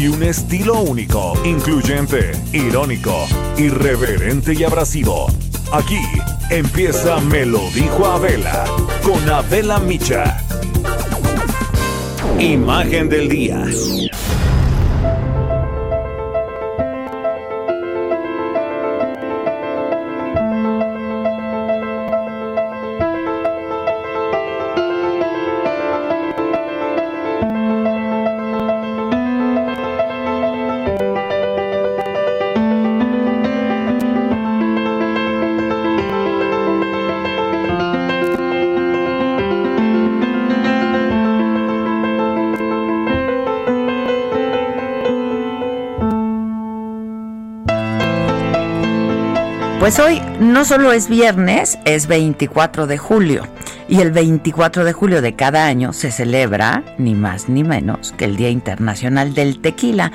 Y un estilo único, incluyente, irónico, irreverente y abrasivo. Aquí empieza Me lo dijo Abela, con Abela Micha. Imagen del día. Pues hoy no solo es viernes, es 24 de julio. Y el 24 de julio de cada año se celebra, ni más ni menos, que el Día Internacional del Tequila,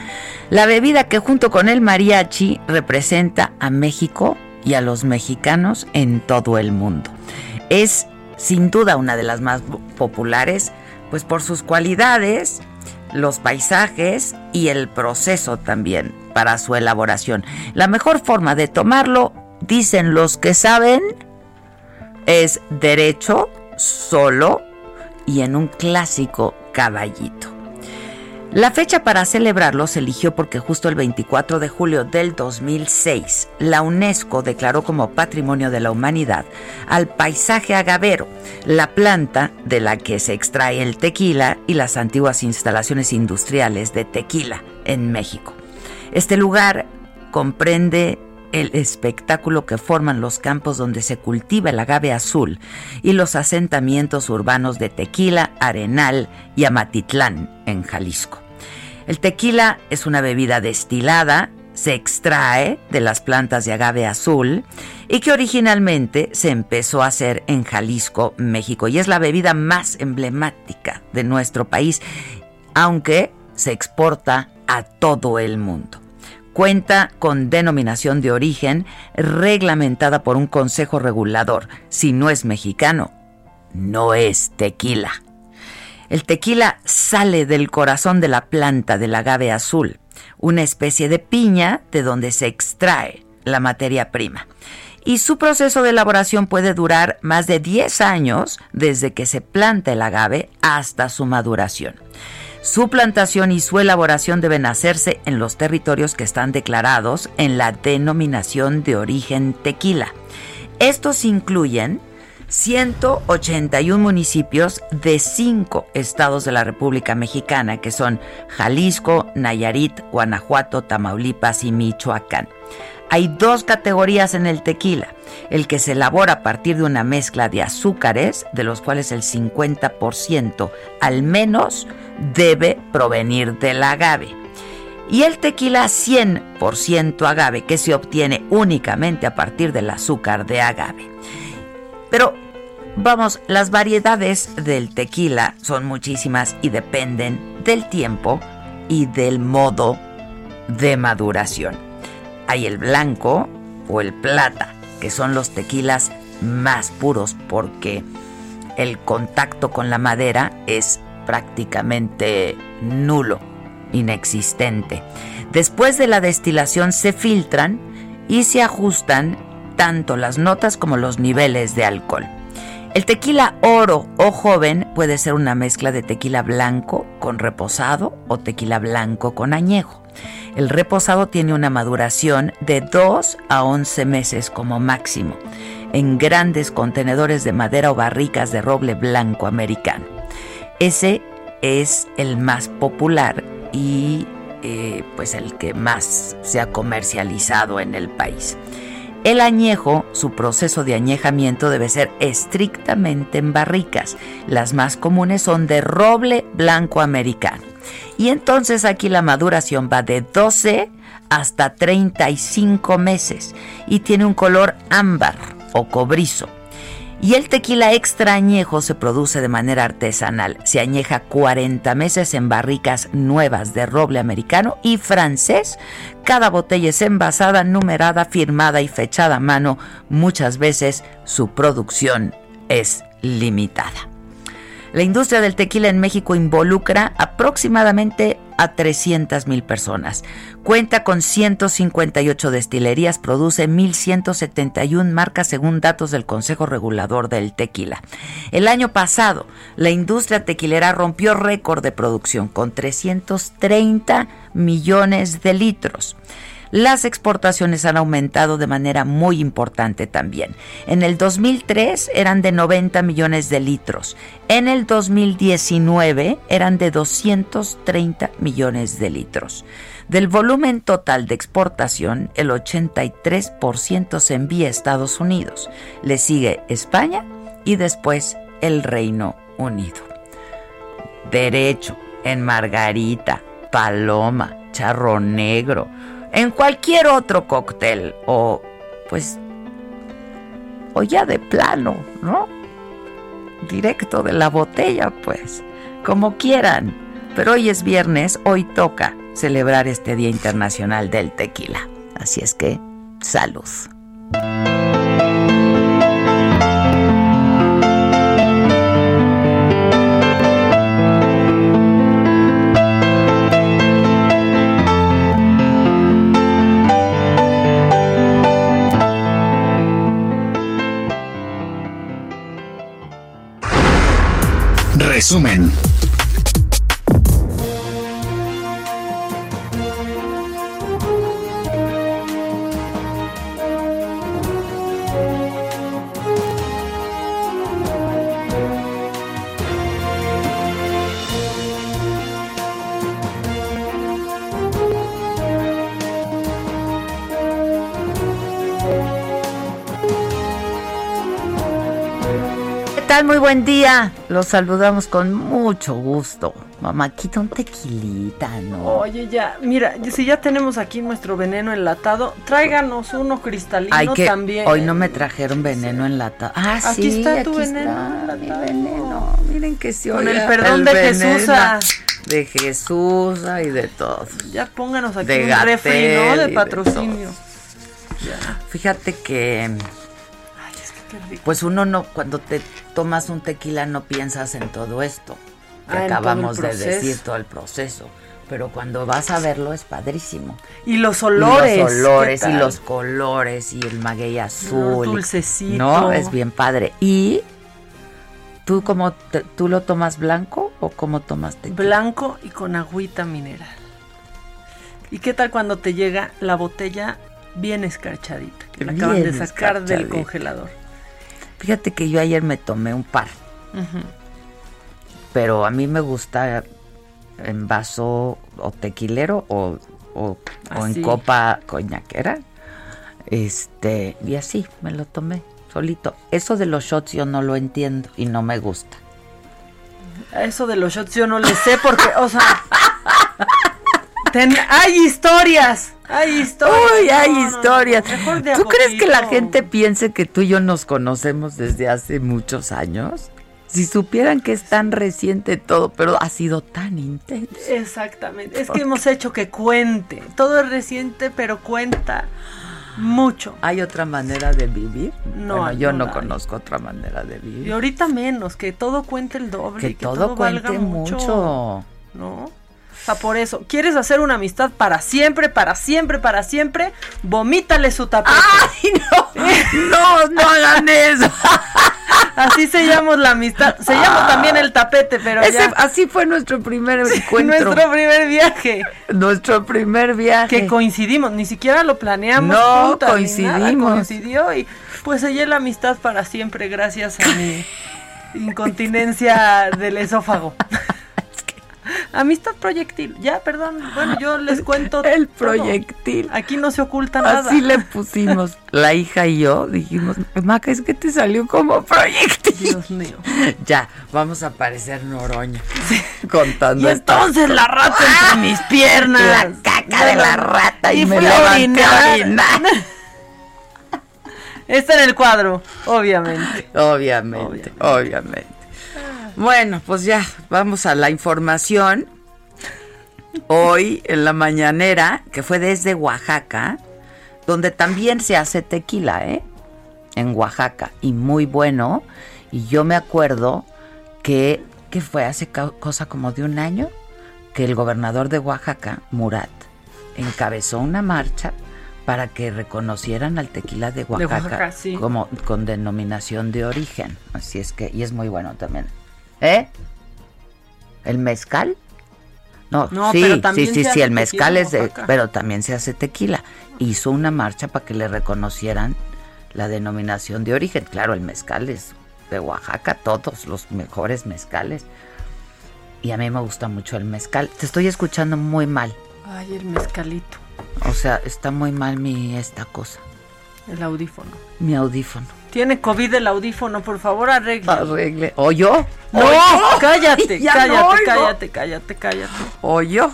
la bebida que junto con el mariachi representa a México y a los mexicanos en todo el mundo. Es sin duda una de las más populares, pues por sus cualidades, los paisajes y el proceso también para su elaboración. La mejor forma de tomarlo dicen los que saben, es derecho, solo y en un clásico caballito. La fecha para celebrarlo se eligió porque justo el 24 de julio del 2006 la UNESCO declaró como Patrimonio de la Humanidad al paisaje agavero, la planta de la que se extrae el tequila y las antiguas instalaciones industriales de tequila en México. Este lugar comprende el espectáculo que forman los campos donde se cultiva el agave azul y los asentamientos urbanos de Tequila, Arenal y Amatitlán, en Jalisco. El tequila es una bebida destilada, se extrae de las plantas de agave azul y que originalmente se empezó a hacer en Jalisco, México, y es la bebida más emblemática de nuestro país, aunque se exporta a todo el mundo cuenta con denominación de origen reglamentada por un consejo regulador. Si no es mexicano, no es tequila. El tequila sale del corazón de la planta del agave azul, una especie de piña de donde se extrae la materia prima. Y su proceso de elaboración puede durar más de 10 años desde que se planta el agave hasta su maduración. Su plantación y su elaboración deben hacerse en los territorios que están declarados en la denominación de origen tequila. Estos incluyen 181 municipios de cinco estados de la República Mexicana, que son Jalisco, Nayarit, Guanajuato, Tamaulipas y Michoacán. Hay dos categorías en el tequila, el que se elabora a partir de una mezcla de azúcares, de los cuales el 50% al menos debe provenir del agave. Y el tequila 100% agave, que se obtiene únicamente a partir del azúcar de agave. Pero vamos, las variedades del tequila son muchísimas y dependen del tiempo y del modo de maduración. Hay el blanco o el plata, que son los tequilas más puros porque el contacto con la madera es prácticamente nulo, inexistente. Después de la destilación se filtran y se ajustan tanto las notas como los niveles de alcohol. El tequila oro o joven puede ser una mezcla de tequila blanco con reposado o tequila blanco con añejo. El reposado tiene una maduración de 2 a 11 meses como máximo, en grandes contenedores de madera o barricas de roble blanco americano. Ese es el más popular y eh, pues el que más se ha comercializado en el país. El añejo, su proceso de añejamiento debe ser estrictamente en barricas. Las más comunes son de roble blanco americano. Y entonces aquí la maduración va de 12 hasta 35 meses y tiene un color ámbar o cobrizo. Y el tequila extra añejo se produce de manera artesanal. Se añeja 40 meses en barricas nuevas de roble americano y francés. Cada botella es envasada, numerada, firmada y fechada a mano. Muchas veces su producción es limitada. La industria del tequila en México involucra aproximadamente a 300 mil personas. Cuenta con 158 destilerías, produce 1.171 marcas según datos del Consejo Regulador del Tequila. El año pasado, la industria tequilera rompió récord de producción con 330 millones de litros las exportaciones han aumentado de manera muy importante también. En el 2003 eran de 90 millones de litros. En el 2019 eran de 230 millones de litros. Del volumen total de exportación, el 83% se envía a Estados Unidos. Le sigue España y después el Reino Unido. Derecho, en Margarita, Paloma, Charro Negro, en cualquier otro cóctel o pues o ya de plano, ¿no? Directo de la botella, pues, como quieran. Pero hoy es viernes, hoy toca celebrar este Día Internacional del Tequila. Así es que, salud. Resumen. Buen día. Los saludamos con mucho gusto. Mamá, quita un tequilita, ¿no? Oye, ya, mira, si ya tenemos aquí nuestro veneno enlatado, tráiganos uno cristalino que, también. Hoy no me trajeron veneno enlatado. Ah, aquí sí, está aquí tu está veneno. mi veneno. Miren que sí. Con el perdón de Jesús. ah. De Jesús y de todo. Ya pónganos aquí De un refri, ¿no? De de patrocinio. Fíjate que Ay, es que qué rico. pues uno no cuando te tomas un tequila no piensas en todo esto que Ah, acabamos de decir todo el proceso. Pero cuando vas a verlo es padrísimo. Y los Y olores. los olores ¿qué y los colores y el maguey azul. dulcecito. No, es bien padre. Y tú cómo te- tú lo tomas blanco o cómo tomas tequila? Blanco y con agüita mineral. ¿Y qué tal cuando te llega la botella bien escarchadita? Que la acaban de sacar del congelador. Fíjate que yo ayer me tomé un par, Ujú. pero a mí me gusta en vaso o tequilero o, o- o en copa coñaquera. Este, y así me lo tomé solito. Eso de los shots yo no lo entiendo y no me gusta. Eso de los shots yo no le sé porque, o sea... ten- hay historias. Hay historias. Uy, hay No, no, no, historias. ¿Tú crees que la gente piense que tú y yo nos conocemos desde hace muchos años? Si supieran que es tan reciente todo, pero ha sido tan intenso. Exactamente. Es que hemos hecho que cuente. Todo es reciente, pero cuenta mucho. ¿Hay otra manera de vivir? No Bueno, yo no conozco otra manera de Y vivir. ahorita menos, que todo cuente el doble. Que y que todo valga cuente mucho. ¿No? Sea, por eso, ¿quieres hacer una amistad para siempre, para siempre, para siempre? Vomítale su tapete. ¡Ay, no! ¡No, no hagan eso! Así se llama la amistad. Se llama también el tapete, pero Ese- ya. así fue nuestro primer encuentro. Nuestro primer viaje. Nuestro primer viaje. Que coincidimos, ni siquiera lo planeamos. No, juntas, coincidimos. coincidió y pues sellé la amistad para siempre gracias a mi incontinencia del esófago. Amistad proyectil. Ya, perdón. Bueno, yo les cuento. El todo. proyectil. Aquí no se oculta nada. Así le pusimos. La hija y yo dijimos, Maca, es que te salió como proyectil. Dios mío. Ya, vamos a parecer Noroña. Contando Y entonces la rata entre mis piernas. La caca de la rata y, Y me levanté a orinar. orinar. Está en el cuadro, obviamente. Obviamente, obviamente. Bueno, pues ya, vamos a la información. Hoy en la mañanera, que fue desde Oaxaca, donde también se hace tequila, ¿eh? En Oaxaca, y muy bueno. Y yo me acuerdo que, que fue hace cosa como de un año, que el gobernador de Oaxaca, Murat, encabezó una marcha para que reconocieran al tequila de Oaxaca, Oaxaca, sí. como con denominación de origen. Así es que, y es muy bueno también. ¿Eh? ¿El mezcal? No, No, sí, pero sí, sí, sí, el mezcal es de, pero también se hace tequila. Hizo una marcha para que le reconocieran la denominación de origen. Claro, el mezcal es de Oaxaca, todos los mejores mezcales. Y a mí me gusta mucho el mezcal. Te estoy escuchando muy mal. Ay, el mezcalito. O sea, está muy mal mi esta cosa, El audífono. mi audífono. Tiene COVID el audífono, por favor, arregle. Arregle. ¿O yo? No, ¿O yo? cállate, no cállate, cállate, cállate, cállate. ¿O yo?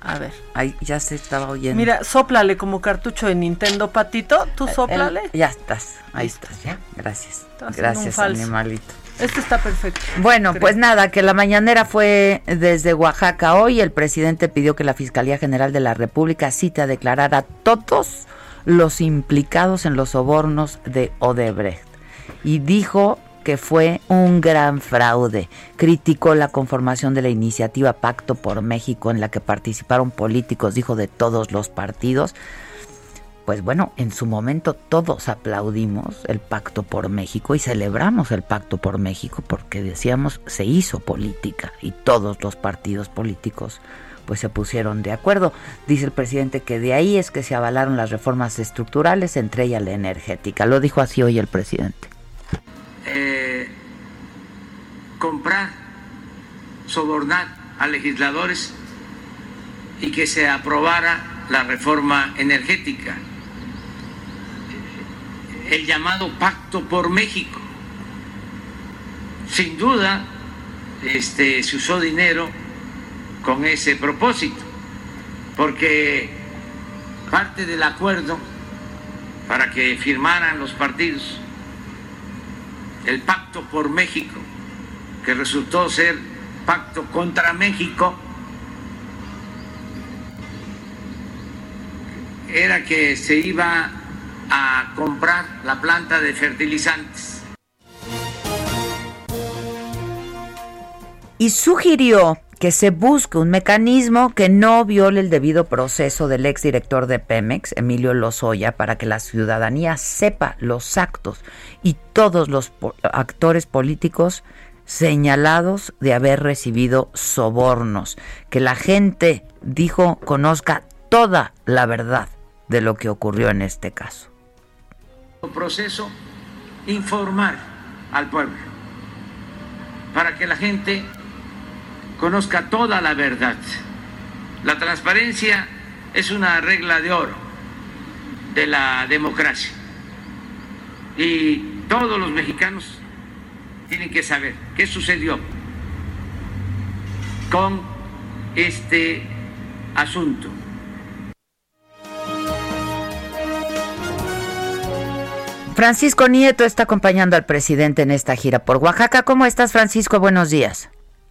A ver. Ay, ya se estaba oyendo. Mira, sóplale como cartucho de Nintendo, patito. Tú El- sóplale. ya estás, ahí estás, ya. Gracias. Estás Gracias, animalito. Este está perfecto. Bueno, Creo. pues nada, que la mañanera fue desde Oaxaca hoy. El presidente pidió que la Fiscalía General de la República cite a declarar a todos los implicados en los sobornos de Odebrecht. Y dijo que fue un gran fraude. Criticó la conformación de la iniciativa Pacto por México en la que participaron políticos, dijo, de todos los partidos pues bueno, en su momento todos aplaudimos el Pacto por México y celebramos el Pacto por México porque decíamos se hizo política y todos los partidos políticos pues se pusieron de acuerdo. Dice el presidente que de ahí es que se avalaron las reformas estructurales, entre ellas la energética. Lo dijo así hoy el presidente. eh, comprar, sobornar a legisladores y que se aprobara la reforma energética, el llamado Pacto por México. Sin duda, este, se usó dinero con ese propósito, porque parte del acuerdo para que firmaran los partidos el pacto por México, que resultó ser pacto contra México, era que se iba a comprar la planta de fertilizantes. y sugirió que se busque un mecanismo que no viole el debido proceso del exdirector de Pemex, Emilio Lozoya, para que la ciudadanía sepa los actos y todos los actores políticos señalados de haber recibido sobornos, que la gente, dijo, conozca toda la verdad de lo que ocurrió en este caso. proceso informar al pueblo para que la gente conozca toda la verdad. La transparencia es una regla de oro de la democracia y todos los mexicanos tienen que saber qué sucedió con este asunto. Francisco Nieto está acompañando al presidente en esta gira por Oaxaca. ¿Cómo estás, Francisco? Buenos días.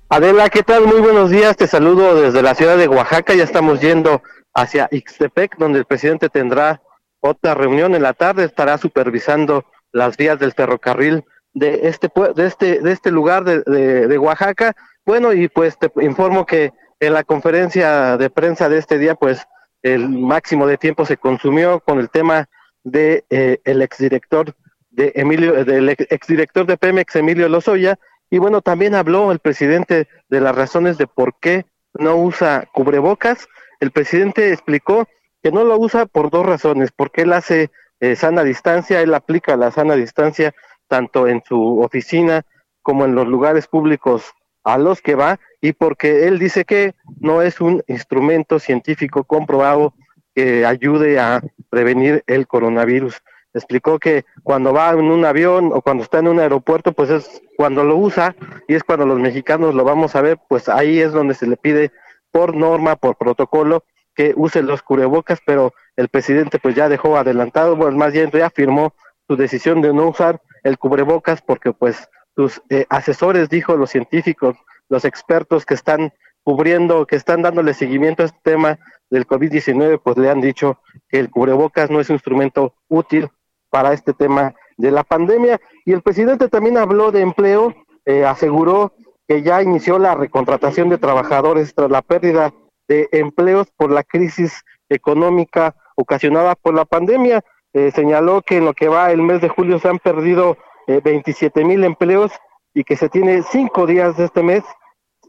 Adela, ¿qué tal? Muy buenos días. Te saludo desde la ciudad de Oaxaca. Ya estamos yendo hacia Ixtepec, donde el presidente tendrá otra reunión en la tarde. Estará supervisando las vías del ferrocarril de este de este de este lugar de, de- Oaxaca. Bueno, y pues te informo que en la conferencia de prensa de este día, pues el máximo de tiempo se consumió con el tema de eh, el exdirector de Emilio, del ex- exdirector de Pemex, Emilio Lozoya, y bueno, también habló el presidente de las razones de por qué no usa cubrebocas. El presidente explicó que no lo usa por dos razones, porque él hace eh, sana distancia, él aplica la sana distancia tanto en su oficina como en los lugares públicos a los que va, y porque él dice que no es un instrumento científico comprobado que ayude a prevenir el coronavirus. Explicó que cuando va en un avión o cuando está en un aeropuerto, pues es cuando lo usa y es cuando los mexicanos lo vamos a ver, pues ahí es donde se le pide por norma, por protocolo, que use los cubrebocas, pero el presidente pues ya dejó adelantado, bueno, más bien ya firmó su decisión de no usar el cubrebocas porque pues sus eh, asesores, dijo los científicos, los expertos que están cubriendo, que están dándole seguimiento a este tema del COVID-19, pues le han dicho que el cubrebocas no es un instrumento útil para este tema de la pandemia. Y el presidente también habló de empleo, eh, aseguró que ya inició la recontratación de trabajadores tras la pérdida de empleos por la crisis económica ocasionada por la pandemia. Eh, señaló que en lo que va el mes de julio se han perdido eh, 27 mil empleos y que se tiene cinco días de este mes,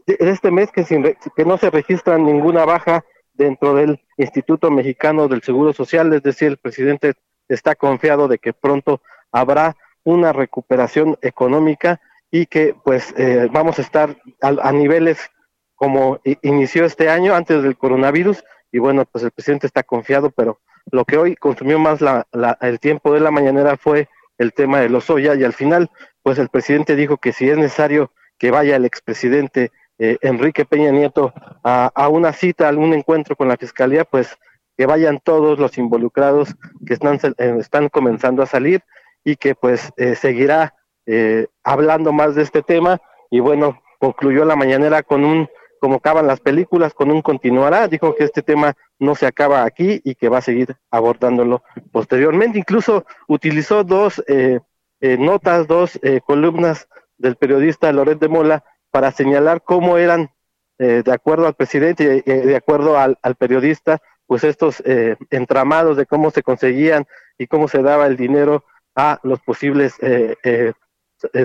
de este mes que, sin, que no se registra ninguna baja dentro del Instituto Mexicano del Seguro Social, es decir, el presidente está confiado de que pronto habrá una recuperación económica y que pues eh, vamos a estar a, a niveles como inició este año antes del coronavirus y bueno pues el presidente está confiado pero lo que hoy consumió más la, la, el tiempo de la mañanera fue el tema de los Lozoya y al final pues el presidente dijo que si es necesario que vaya el expresidente eh, Enrique Peña Nieto a, a, una cita, a un encuentro con la fiscalía, pues que vayan todos los involucrados que están, eh, están comenzando a salir y que pues eh, seguirá eh, hablando más de este tema y bueno, concluyó la mañanera con un, como acaban las películas, con un continuará, dijo que este tema no se acaba aquí y que va a seguir abordándolo posteriormente. Incluso utilizó dos eh, eh, notas, dos columnas del periodista Loret de Mola para señalar cómo eran, de acuerdo al presidente y de acuerdo al periodista, pues estos eh, entramados de cómo se conseguían y cómo se daba el dinero a los posibles eh, eh,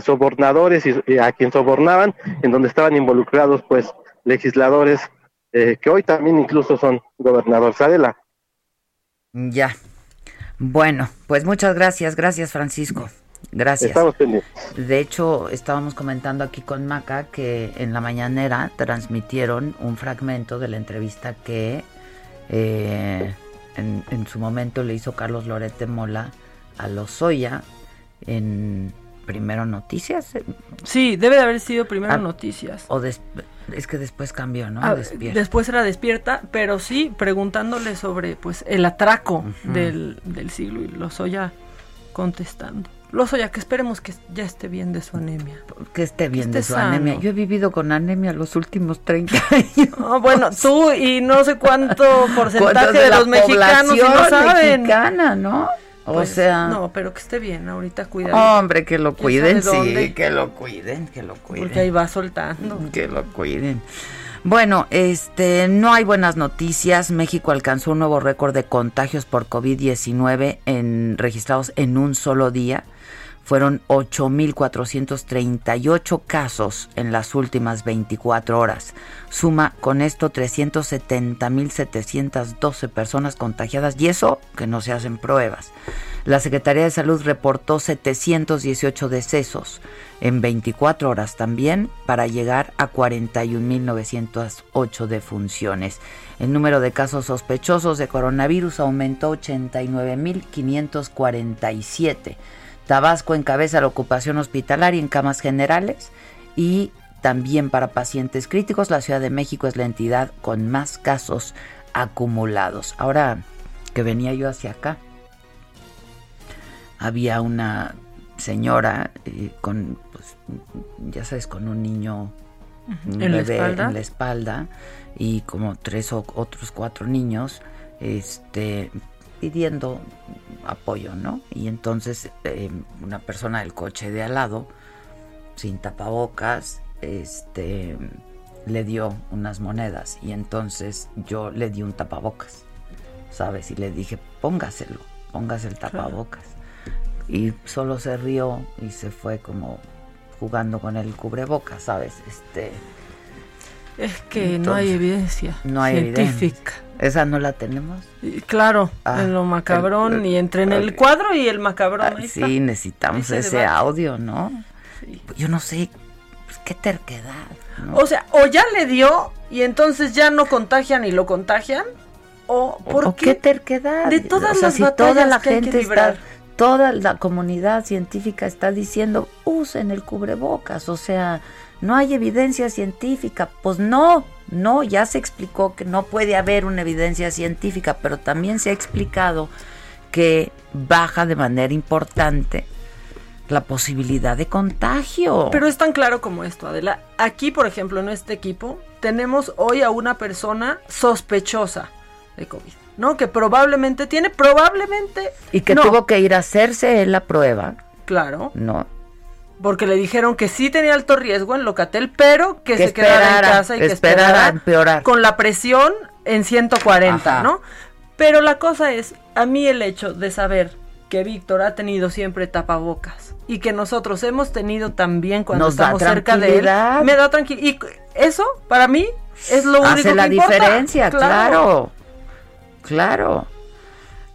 sobornadores y, y, a quien sobornaban, en donde estaban involucrados pues legisladores eh, que hoy también incluso son gobernadores. Adela. Ya. Bueno, pues muchas gracias, gracias Francisco. Gracias. Estamos pendientes. De hecho, estábamos comentando aquí con Maca que en la mañanera transmitieron un fragmento de la entrevista que eh, en, en, su momento le hizo Carlos Lorete Mola a Lozoya en Primero Noticias. Sí, debe de haber sido Primero ah, Noticias. O es que después cambió, ¿no? Ah. Después era Despierta, pero sí preguntándole sobre pues el atraco uh -huh. del, del siglo y Lozoya contestando. Lozoya, que esperemos que ya esté bien de su anemia. Que esté bien que esté de su sano. anemia. Yo he vivido con anemia los últimos 30 años. Oh, bueno, tú y no sé cuánto porcentaje de, de, los mexicanos no saben. mexicana, ¿no? O pues, sea. No, pero que esté bien, ahorita cuidado. Hombre, que lo cuiden, sí, que lo cuiden, que lo cuiden. Porque ahí va soltando. Que lo cuiden. Bueno, este, no hay buenas noticias. México alcanzó un nuevo récord de contagios por COVID-19 en, registrados en un solo día. Fueron 8.438 casos en las últimas 24 horas. Suma con esto 370.712 personas contagiadas y eso que no se hacen pruebas. La Secretaría de Salud reportó 718 decesos en 24 horas también para llegar a 41.908 defunciones. El número de casos sospechosos de coronavirus aumentó 89.547. Tabasco encabeza la ocupación hospitalaria en camas generales y también para pacientes críticos. La Ciudad de México es la entidad con más casos acumulados. Ahora que venía yo hacia acá, había una señora eh, con, pues, ya sabes, con un niño, un ¿En, bebé la en la espalda y como tres o otros cuatro niños, este, pidiendo apoyo, ¿no? Y entonces eh, una persona del coche de al lado, sin tapabocas, este, le dio unas monedas y entonces yo le di un tapabocas, ¿sabes? Y le dije, póngaselo, póngase el tapabocas. Y solo se rió y se fue como jugando con el cubrebocas, ¿sabes? Este. Es que entonces, no hay evidencia no hay científica. Evidencia. ¿Esa no la tenemos? Y claro, ah, en lo macabrón el, y entre en el cuadro y el macabrón. Ah, sí, necesitamos ese, ese audio, ¿no? Sí. Yo no sé Pues qué terquedad. ¿no? O sea, o ya le dio y entonces ya no contagian y lo contagian, o ¿por ¿O qué? terquedad? De todas O sea, las si batallas toda la que hay que gente librar. está, toda la comunidad científica está diciendo, usen el cubrebocas, o sea, no hay evidencia científica. Pues no, no, ya se explicó que no puede haber una evidencia científica, pero también se ha explicado que baja de manera importante la posibilidad de contagio. Pero es tan claro como esto, Adela. Aquí, por ejemplo, en este equipo, tenemos hoy a una persona sospechosa de COVID, ¿no? Que probablemente tiene, probablemente... y que no, tuvo que ir a hacerse la prueba, Claro, ¿no? Porque le dijeron que sí tenía alto riesgo en Locatel, pero que, Que se quedara en casa y que esperara esperara empeorar. con la presión en 140, Ajá. ¿no? Pero la cosa es, a mí el hecho de saber que Víctor ha tenido siempre tapabocas y que nosotros hemos tenido también cuando Nos estamos cerca de él, me da tranquilidad. Y eso, para mí, es lo único la que importa. diferencia, claro. Claro.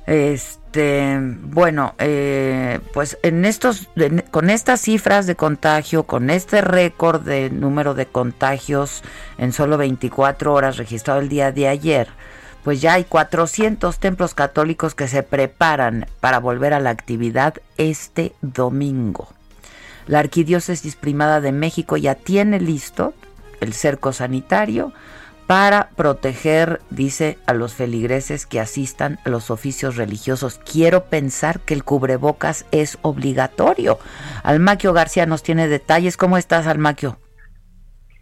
Este, bueno, eh, pues en estos, con estas cifras de contagio, con este récord de número de contagios en solo 24 horas registrado el día de ayer, pues ya hay 400 templos católicos que se preparan para volver a la actividad este domingo. La Arquidiócesis Primada de México ya tiene listo el cerco sanitario para proteger, dice, a los feligreses que asistan a los oficios religiosos. Quiero pensar que el cubrebocas es obligatorio. Almaquio García nos tiene detalles. ¿Cómo estás, Almaquio?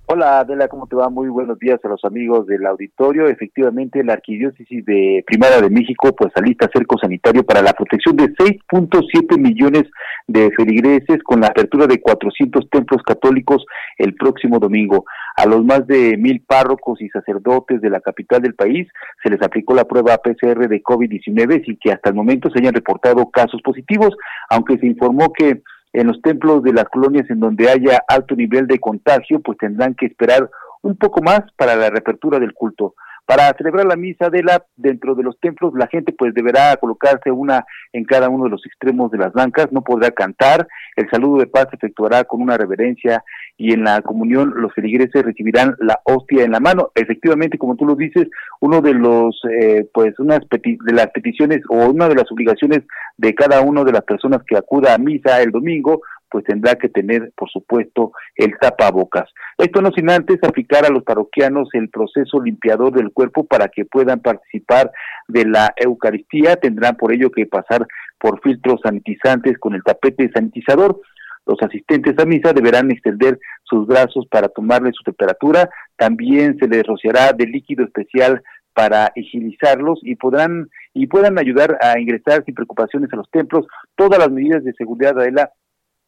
Hola Adela, ¿cómo te va? Muy buenos días a los amigos del auditorio. Efectivamente, la Arquidiócesis de Primera de México pues alista cerco sanitario para la protección de 6.7 millones de feligreses con la apertura de 400 templos católicos el próximo domingo. A los más de mil párrocos y sacerdotes de la capital del país se les aplicó la prueba PCR de COVID-19 sin que hasta el momento se hayan reportado casos positivos, aunque se informó que en los templos de las colonias en donde haya alto nivel de contagio, pues tendrán que esperar un poco más para la reapertura del culto. Para celebrar la misa de la dentro de los templos, la gente pues deberá colocarse una en cada uno de los extremos de las bancas, no podrá cantar, el saludo de paz se efectuará con una reverencia y en la comunión los feligreses recibirán la hostia en la mano. Efectivamente, como tú lo dices, uno de los eh, pues unas peti- de las peticiones o una de las obligaciones de cada una de las personas que acuda a misa el domingo pues tendrá que tener, por supuesto, el tapabocas. Esto no sin antes aplicar a los parroquianos el proceso limpiador del cuerpo para que puedan participar de la Eucaristía. Tendrán por ello que pasar por filtros sanitizantes con el tapete sanitizador. Los asistentes a misa deberán extender sus brazos para tomarle su temperatura. También se les rociará de líquido especial para higienizarlos y podrán y puedan ayudar a ingresar sin preocupaciones a los templos. Todas las medidas de seguridad de la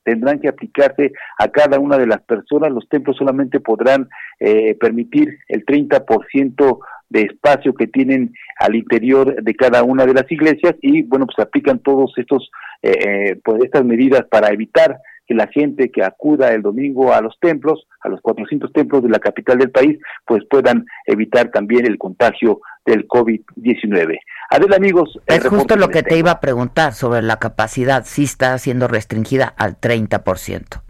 tendrán que aplicarse a cada una de las personas. Los templos solamente podrán eh, permitir el 30% de espacio que tienen al interior de cada una de las iglesias y bueno, pues aplican todos estos eh, eh, pues estas medidas para evitar que la gente que acuda el domingo a los templos, a los 400 templos de la capital del país, pues puedan evitar también el contagio del COVID-19. Adel, amigos, el Es justo lo que te iba a preguntar sobre la capacidad. Sí está siendo restringida al 30%.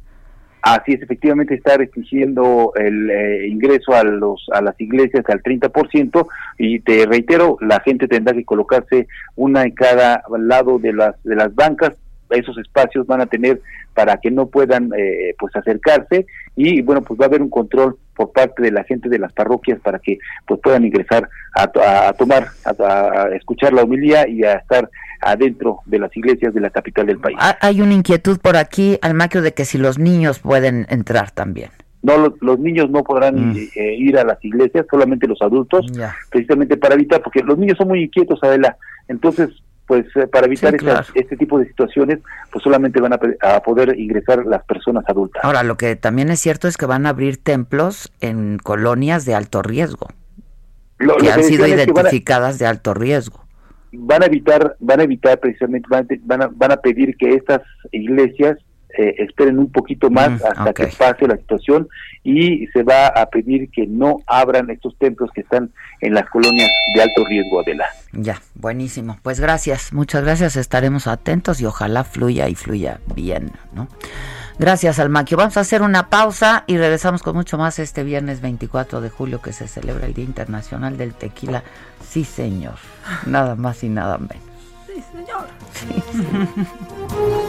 Así es, efectivamente está restringiendo el eh, ingreso a los a las iglesias al 30% y te reitero, la gente tendrá que colocarse una en cada lado de las de las bancas, esos espacios van a tener para que no puedan eh, pues acercarse y bueno, pues va a haber un control por parte de la gente de las parroquias para que pues puedan ingresar a, to- a tomar, a, a escuchar la homilía y a estar adentro de las iglesias de la capital del país. Ha- Hay una inquietud por aquí, Almaquio, de que si los niños pueden entrar también. No, los, los niños no podrán Mm. eh, ir a las iglesias, solamente los adultos, precisamente para evitar, porque los niños son muy inquietos, Adela. Entonces, pues eh, para evitar Sí, claro. este tipo de situaciones, pues solamente van a, a poder ingresar las personas adultas. Ahora, lo que también es cierto es que van a abrir templos en colonias de alto riesgo, Lo- que lo han sido que a- identificadas de alto riesgo. van a evitar, van a evitar precisamente, van a, van a, van a pedir que estas iglesias eh, esperen un poquito más Mm, hasta que pase la situación y se va a pedir que no abran estos templos que están en las colonias de alto riesgo, Adela. Ya, buenísimo. Pues gracias, muchas gracias. Estaremos atentos y ojalá fluya y fluya bien, ¿no? Gracias, Almaquio. Vamos a hacer una pausa y regresamos con mucho más este viernes 24 de julio que se celebra el Día Internacional del Tequila. Sí, señor. Nada más y nada menos. Sí, señor. Sí.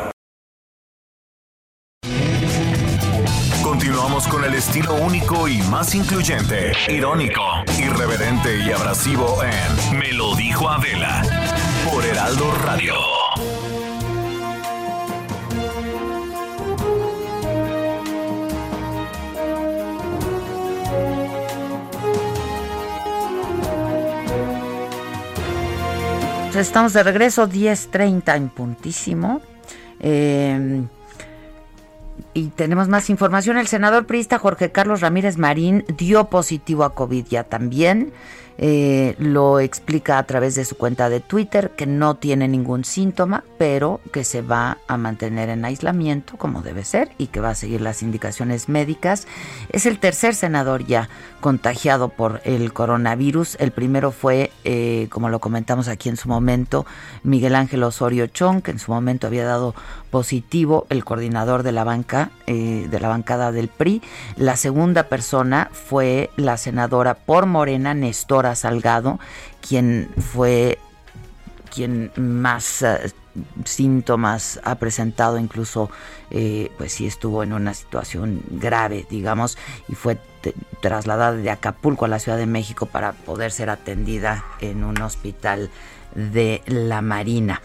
Con el estilo único y más incluyente, irónico, irreverente y abrasivo en Me lo dijo Adela por Heraldo Radio. Estamos de regreso, 10.30 en puntísimo. Eh, y tenemos más información. El senador priista Jorge Carlos Ramírez Marín dio positivo a COVID ya también. Eh, lo explica a través de su cuenta de Twitter que no tiene ningún síntoma, pero que se va a mantener en aislamiento como debe ser y que va a seguir las indicaciones médicas. Es el tercer senador ya contagiado por el coronavirus. El primero fue, eh, como lo comentamos aquí en su momento, Miguel Ángel Osorio Chong, que en su momento había dado positivo, el coordinador de la banca, eh, de la bancada del PRI. La segunda persona fue la senadora por Morena, Nestora Salgado, quien fue quien más uh, síntomas ha presentado, incluso eh, pues sí estuvo en una situación grave, digamos, y fue trasladada de Acapulco a la Ciudad de México para poder ser atendida en un hospital de la Marina.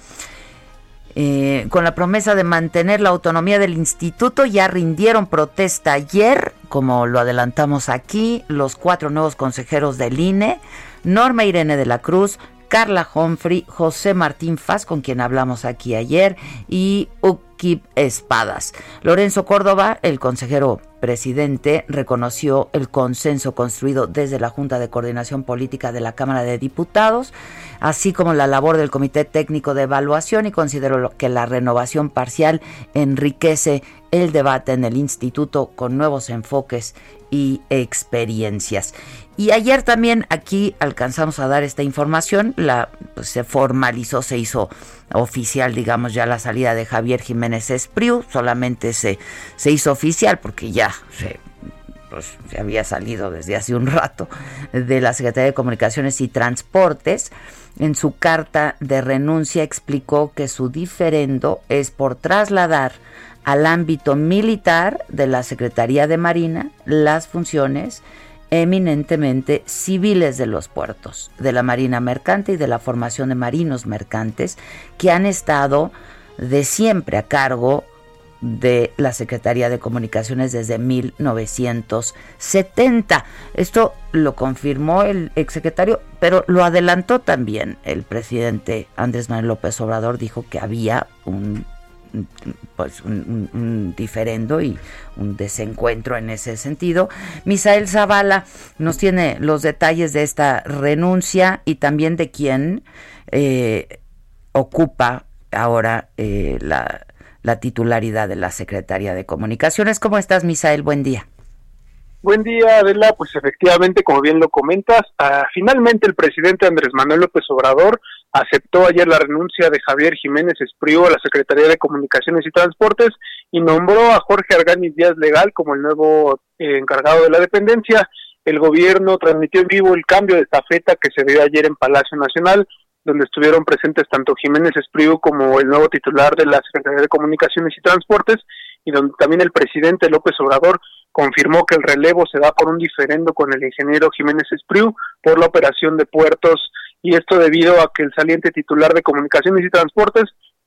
Eh, con la promesa de mantener la autonomía del instituto, ya rindieron protesta ayer, como lo adelantamos aquí, los cuatro nuevos consejeros del INE, Norma Irene de la Cruz, Carla Humphrey, José Martín Faz, con quien hablamos aquí ayer, y Ukip Espadas. Lorenzo Córdoba, el consejero presidente, reconoció el consenso construido desde la Junta de Coordinación Política de la Cámara de Diputados, así como la labor del Comité Técnico de Evaluación y consideró que la renovación parcial enriquece el debate en el instituto con nuevos enfoques y experiencias. Y ayer también aquí alcanzamos a dar esta información, la, pues, se formalizó, se hizo oficial, digamos, ya la salida de Javier Jiménez Espriu, solamente se, se hizo oficial porque ya se, pues, se había salido desde hace un rato de la Secretaría de Comunicaciones y Transportes. En su carta de renuncia explicó que su diferendo es por trasladar al ámbito militar de la Secretaría de Marina las funciones eminentemente civiles de los puertos, de la Marina Mercante y de la formación de marinos mercantes que han estado de siempre a cargo de la Secretaría de Comunicaciones desde 1970. Esto lo confirmó el exsecretario, pero lo adelantó también el presidente Andrés Manuel López Obrador, dijo que había un pues un, diferendo y un desencuentro en ese sentido. Misael Zavala nos tiene los detalles de esta renuncia y también de quién eh, ocupa ahora eh, la, la titularidad de la Secretaría de Comunicaciones. ¿Cómo estás, Misael? Buen día. Buen día, Adela. Pues efectivamente, como bien lo comentas, ah, finalmente el presidente Andrés Manuel López Obrador aceptó ayer la renuncia de Javier Jiménez Espriu a la Secretaría de Comunicaciones y Transportes y nombró a Jorge Arganis Díaz Legal como el nuevo eh, encargado de la dependencia. El gobierno transmitió en vivo el cambio de estafeta que se dio ayer en Palacio Nacional, donde estuvieron presentes tanto Jiménez Espriu como el nuevo titular de la Secretaría de Comunicaciones y Transportes, y donde también el presidente López Obrador confirmó que el relevo se da por un diferendo con el ingeniero Jiménez Espriu por la operación de puertos y esto debido a que el saliente titular de Comunicaciones y Transportes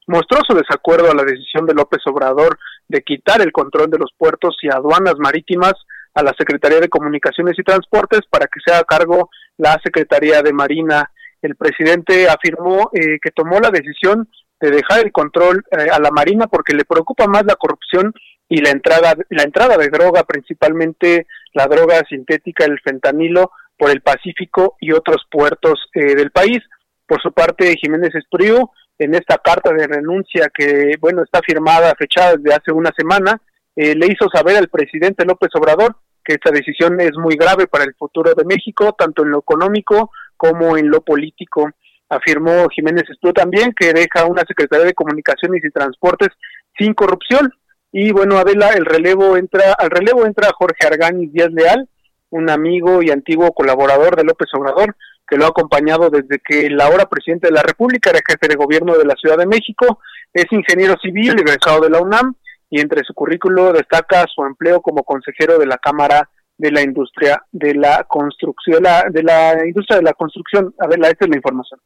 mostró su desacuerdo a la decisión de López Obrador de quitar el control de los puertos y aduanas marítimas a la Secretaría de Comunicaciones y Transportes para que sea a cargo la Secretaría de Marina. El presidente afirmó eh, que tomó la decisión de dejar el control eh, a la Marina porque le preocupa más la corrupción y la entrada la entrada de droga, principalmente la droga sintética, el fentanilo por el Pacífico y otros puertos eh, del país. Por su parte, Jiménez Espriu, en esta carta de renuncia que, bueno, está firmada, fechada desde hace una semana, eh, le hizo saber al presidente López Obrador que esta decisión es muy grave para el futuro de México, tanto en lo económico como en lo político. Afirmó Jiménez Espriu también que deja una Secretaría de Comunicaciones y Transportes sin corrupción. Y bueno, Adela, el relevo entra, al relevo entra Jorge Arganis Díaz Leal, un amigo y antiguo colaborador de López Obrador, que lo ha acompañado desde que el ahora presidente de la República era jefe de gobierno de la Ciudad de México, es ingeniero civil egresado de la UNAM y entre su currículo destaca su empleo como consejero de la Cámara de la Industria de la Construcción, de la, industria de la construcción. A ver, esta es la información.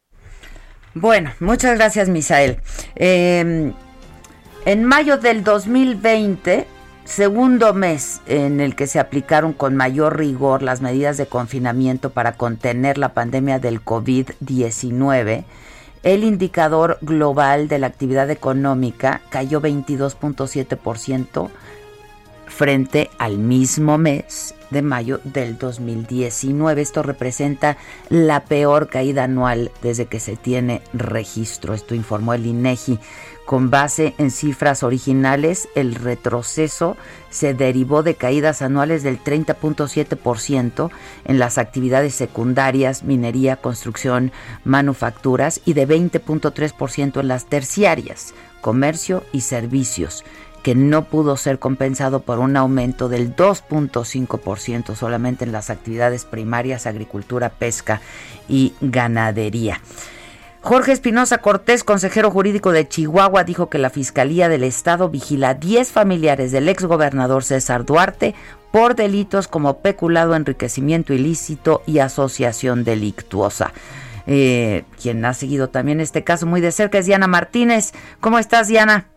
Bueno, muchas gracias, Misael. Eh, en mayo del 2020 segundo mes en el que se aplicaron con mayor rigor las medidas de confinamiento para contener la pandemia del COVID-19, el indicador global de la actividad económica cayó 22.7% frente al mismo mes de mayo del 2019. Esto representa la peor caída anual desde que se tiene registro. Esto informó el INEGI. Con base en cifras originales, el retroceso se derivó de caídas anuales del 30.7% en las actividades secundarias, minería, construcción, manufacturas y de 20.3% en las terciarias, comercio y servicios que no pudo ser compensado por un aumento del 2.5% solamente en las actividades primarias, agricultura, pesca y ganadería. Jorge Espinosa Cortés, consejero jurídico de Chihuahua, dijo que la Fiscalía del Estado vigila a 10 familiares del exgobernador César Duarte por delitos como peculado, enriquecimiento ilícito y asociación delictuosa. Eh, quien ha seguido también este caso muy de cerca es Diana Martínez. ¿Cómo estás, Diana?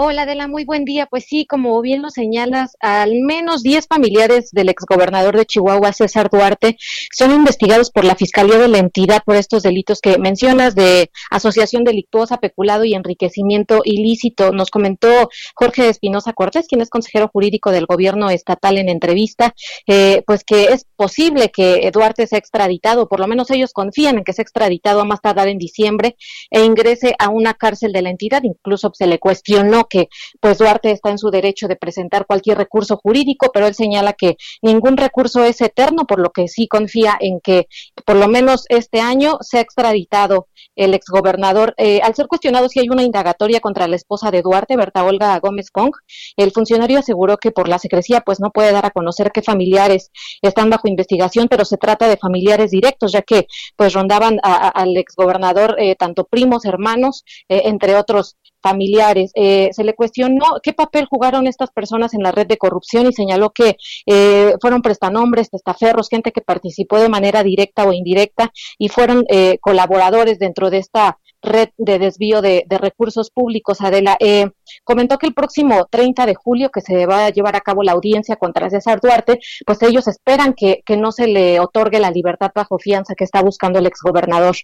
Hola, Adela, muy buen día. Pues sí, como bien lo señalas, al menos 10 familiares del exgobernador de Chihuahua, César Duarte, son investigados por la Fiscalía de la entidad por estos delitos que mencionas de asociación delictuosa, peculado y enriquecimiento ilícito. Nos comentó Jorge Espinosa Cortés, quien es consejero jurídico del gobierno estatal en entrevista, eh, pues que es posible que Duarte sea extraditado, por lo menos ellos confían en que sea extraditado a más tardar en diciembre e ingrese a una cárcel de la entidad. Incluso se le cuestionó que pues Duarte está en su derecho de presentar cualquier recurso jurídico, pero él señala que ningún recurso es eterno, por lo que sí confía en que por lo menos este año se ha extraditado el exgobernador. Eh, al ser cuestionado si hay una indagatoria contra la esposa de Duarte, Berta Olga Gómez Pong, el funcionario aseguró que por la secrecía pues no puede dar a conocer qué familiares están bajo investigación, pero se trata de familiares directos, ya que pues rondaban al exgobernador eh, tanto primos, hermanos, eh, entre otros familiares. Eh, se le cuestionó qué papel jugaron estas personas en la red de corrupción y señaló que eh, fueron prestanombres, testaferros, gente que participó de manera directa o indirecta y fueron eh, colaboradores dentro de esta red de desvío de, recursos públicos. Adela eh, comentó que el próximo 30 de julio, que se va a llevar a cabo la audiencia contra César Duarte, pues ellos esperan que, que no se le otorgue la libertad bajo fianza que está buscando el exgobernador.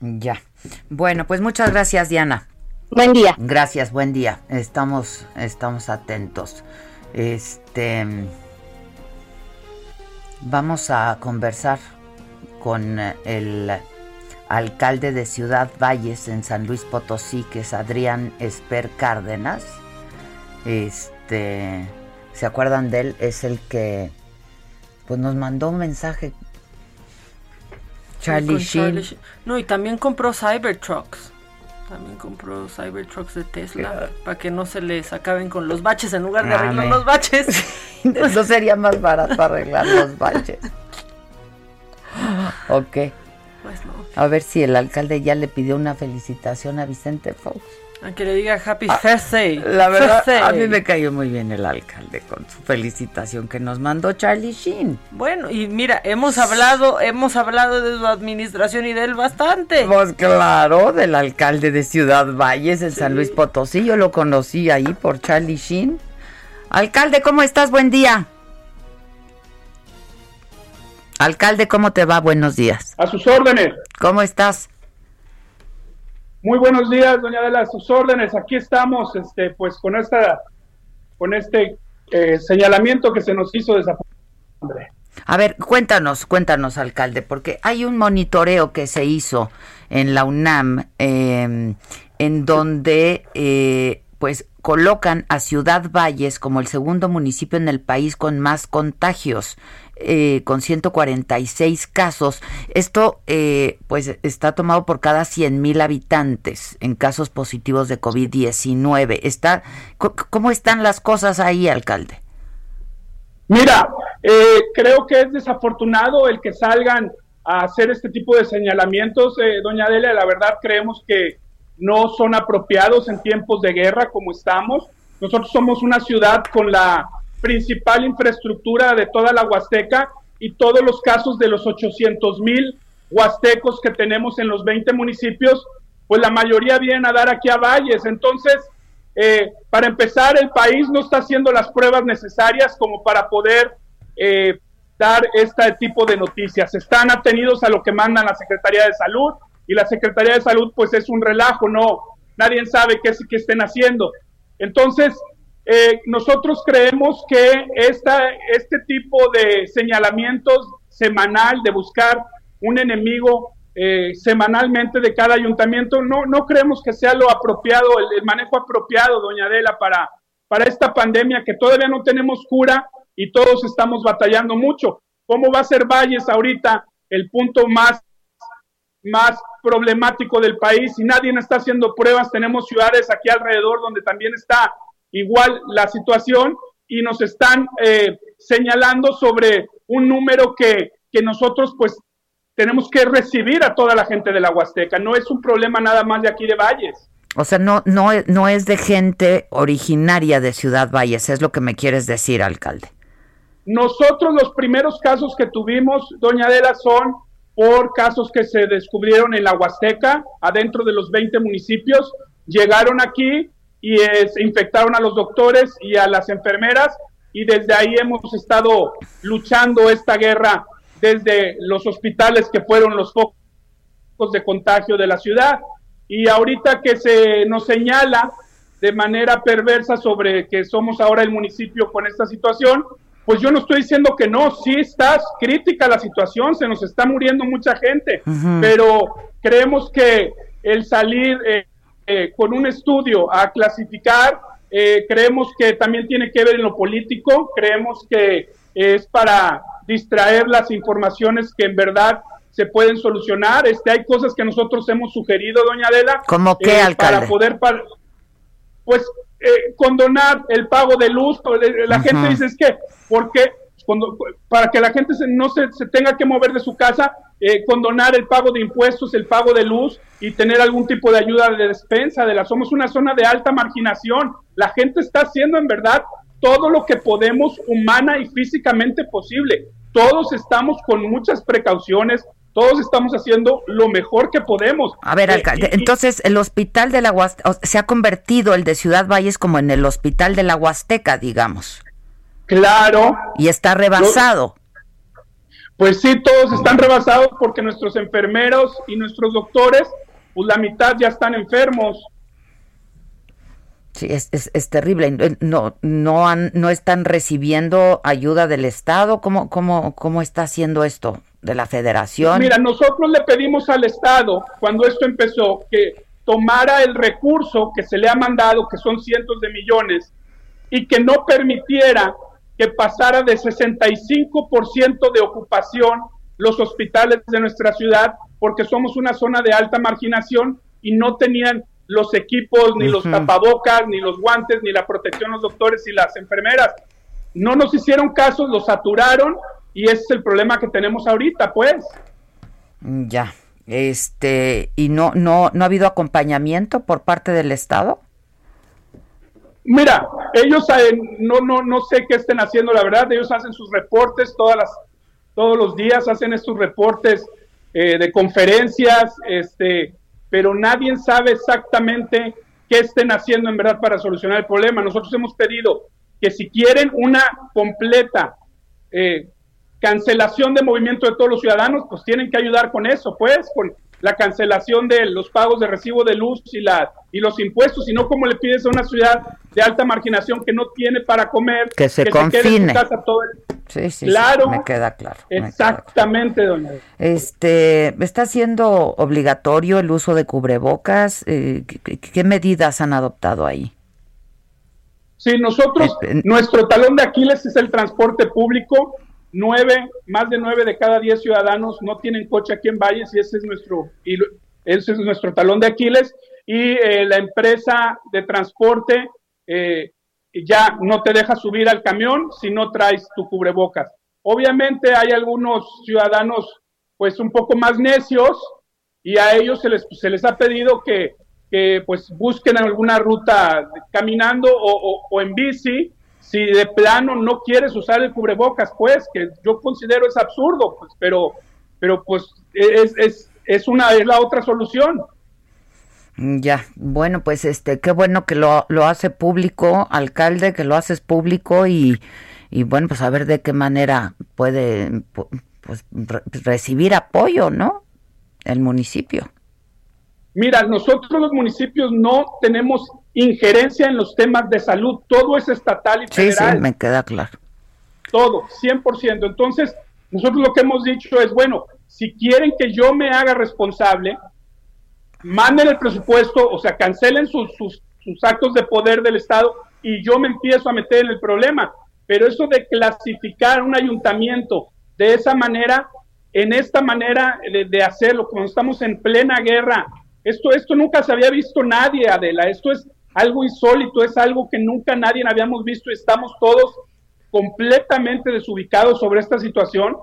Ya. Bueno, pues muchas gracias, Diana. Buen día. Gracias, buen día. Estamos, estamos atentos. Este vamos a conversar con el alcalde de Ciudad Valles en San Luis Potosí, que es Adrián Esper Cárdenas. Este, ¿se acuerdan de él? Es el que pues nos mandó un mensaje Charlie Sheen. No, y también compró Cybertrucks. También compró Cybertrucks de Tesla para que no se les acaben con los baches en lugar de arreglar los baches. Eso sería más barato arreglar los baches. ok. Pues no. A ver si el alcalde ya le pidió una felicitación a Vicente Fox. A que le diga Happy ah, Birthday. La verdad, a mí me cayó muy bien el alcalde con su felicitación que nos mandó Charlie Sheen. Bueno, y mira, hemos hablado, hemos hablado de su administración y de él bastante. Pues claro, del alcalde de Ciudad Valles, en San Luis Potosí. Yo lo conocí ahí por Charlie Sheen. Alcalde, ¿cómo estás? Buen día. Alcalde, ¿cómo te va? Buenos días. A sus órdenes. ¿Cómo estás? Muy buenos días, doña Adela, a sus órdenes. Aquí estamos, este, pues con esta, con este eh, señalamiento que se nos hizo desafortunadamente. A ver, cuéntanos, cuéntanos, alcalde, porque hay un monitoreo que se hizo en la UNAM, em, en donde, eh, pues, colocan a Ciudad Valles como el segundo municipio en el país con más contagios. Eh, con 146 casos. Esto, eh, pues, está tomado por cada 100 mil habitantes en casos positivos de COVID-19. Está, ¿Cómo están las cosas ahí, alcalde? Mira, eh, creo que es desafortunado el que salgan a hacer este tipo de señalamientos, doña Delia. La verdad, creemos que no son apropiados en tiempos de guerra como estamos. Nosotros somos una ciudad con la principal infraestructura de toda la Huasteca y todos los casos de los 800 mil huastecos que tenemos en los 20 municipios, pues la mayoría vienen a dar aquí a Valles. Entonces, eh, para empezar, el país no está haciendo las pruebas necesarias como para poder eh, dar este tipo de noticias. Están atenidos a lo que mandan la Secretaría de Salud y la Secretaría de Salud pues es un relajo, no, nadie sabe qué, qué estén haciendo. Entonces, eh, nosotros creemos que esta, este tipo de señalamientos semanal, de buscar un enemigo eh, semanalmente de cada ayuntamiento, no, no creemos que sea lo apropiado, el, manejo apropiado, doña Adela, para, para esta pandemia que todavía no tenemos cura y todos estamos batallando mucho. ¿Cómo va a ser Valles ahorita el punto más, más problemático del país? Si nadie está haciendo pruebas, tenemos ciudades aquí alrededor donde también está igual la situación y nos están eh, señalando sobre un número que, que nosotros pues tenemos que recibir a toda la gente de la Huasteca. No es un problema nada más de aquí de Valles. O sea, no, no, no es de gente originaria de Ciudad Valles, es lo que me quieres decir, alcalde. Nosotros los primeros casos que tuvimos, doña Adela, son por casos que se descubrieron en la Huasteca, adentro de los 20 municipios. Llegaron aquí, y se infectaron a los doctores y a las enfermeras y desde ahí hemos estado luchando esta guerra desde los hospitales que fueron los focos de contagio de la ciudad y ahorita que se nos señala de manera perversa sobre que somos ahora el municipio con esta situación, pues yo no estoy diciendo que no, sí estás crítica la situación, se nos está muriendo mucha gente, pero creemos que el salir eh, eh, con un estudio a clasificar, eh, creemos que también tiene que ver en lo político, creemos que es para distraer las informaciones que en verdad se pueden solucionar. Este, hay cosas que nosotros hemos sugerido, doña Adela. ¿Cómo qué, eh, alcalde? Para poder, pues, condonar el pago de luz. La gente dice, es que, ¿por qué? Cuando, para que la gente no se, se tenga que mover de su casa, eh, condonar el pago de impuestos, el pago de luz y tener algún tipo de ayuda de despensa. De la, somos una zona de alta marginación. La gente está haciendo en verdad todo lo que podemos humana y físicamente posible. Todos estamos con muchas precauciones, todos estamos haciendo lo mejor que podemos. A ver, eh, alcalde, entonces el hospital de la Huasteca se ha convertido el de Ciudad Valles como en el hospital de la Huasteca, digamos. Claro. Y está rebasado. Pues sí, todos están rebasados porque nuestros enfermeros y nuestros doctores, pues la mitad ya están enfermos. Sí, es, es, terrible. No, no, han, no están recibiendo ayuda del Estado. ¿Cómo, cómo, ¿Cómo está haciendo esto? ¿De la Federación? Mira, nosotros le pedimos al Estado, cuando esto empezó, que tomara el recurso que se le ha mandado, que son cientos de millones, y que no permitiera que pasara de 65% de ocupación los hospitales de nuestra ciudad, porque somos una zona de alta marginación y no tenían los equipos, ni los tapabocas, ni los guantes, ni la protección los doctores y las enfermeras. No nos hicieron caso, los saturaron y ese es el problema que tenemos ahorita, pues. Ya. Este, y no no no ha habido acompañamiento por parte del Estado? Mira, ellos eh, no, no, no sé qué estén haciendo, la verdad, ellos hacen sus reportes todas las, todos los días, hacen estos reportes eh, de conferencias, este, pero nadie sabe exactamente qué estén haciendo en verdad para solucionar el problema. Nosotros hemos pedido que si quieren una completa eh, cancelación de movimiento de todos los ciudadanos, pues tienen que ayudar con eso, pues, con la cancelación de los pagos de recibo de luz y, la, y los impuestos, sino como le pides a una ciudad de alta marginación que no tiene para comer, que se confine. todo Sí, sí, claro, me queda claro. Exactamente, doña. Este, ¿está siendo obligatorio el uso de cubrebocas? Eh, ¿qué, medidas han adoptado ahí? Sí, nosotros, nuestro talón de Aquiles es el transporte público. Nueve, más de nueve de cada diez ciudadanos no tienen coche aquí en Valles y ese es nuestro, y ese es nuestro talón de Aquiles. Y eh, la empresa de transporte eh, ya no te deja subir al camión si no traes tu cubrebocas. Obviamente hay algunos ciudadanos pues un poco más necios y a ellos se les, se les ha pedido que, que pues busquen alguna ruta caminando o, o, en bici si de plano no quieres usar el cubrebocas, pues, que yo considero es absurdo, pues, pero, pero pues es, es, es una, es la otra solución. Mm, ya, bueno, pues este, qué bueno que lo, lo hace público, alcalde, que lo haces público y, y bueno, pues a ver de qué manera puede pues, recibir apoyo, ¿no? El municipio. Mira, nosotros los municipios no tenemos injerencia en los temas de salud, todo es estatal y federal. Sí, sí, me queda claro. Todo, 100%. Entonces, nosotros lo que hemos dicho es, bueno, si quieren que yo me haga responsable, manden el presupuesto, o sea, cancelen sus, sus, actos de poder del Estado y yo me empiezo a meter en el problema. Pero eso de clasificar un ayuntamiento de esa manera, en esta manera de, hacerlo, cuando estamos en plena guerra, esto, esto nunca se había visto nadie, Adela, esto es algo insólito, es algo que nunca nadie habíamos visto, estamos todos completamente desubicados sobre esta situación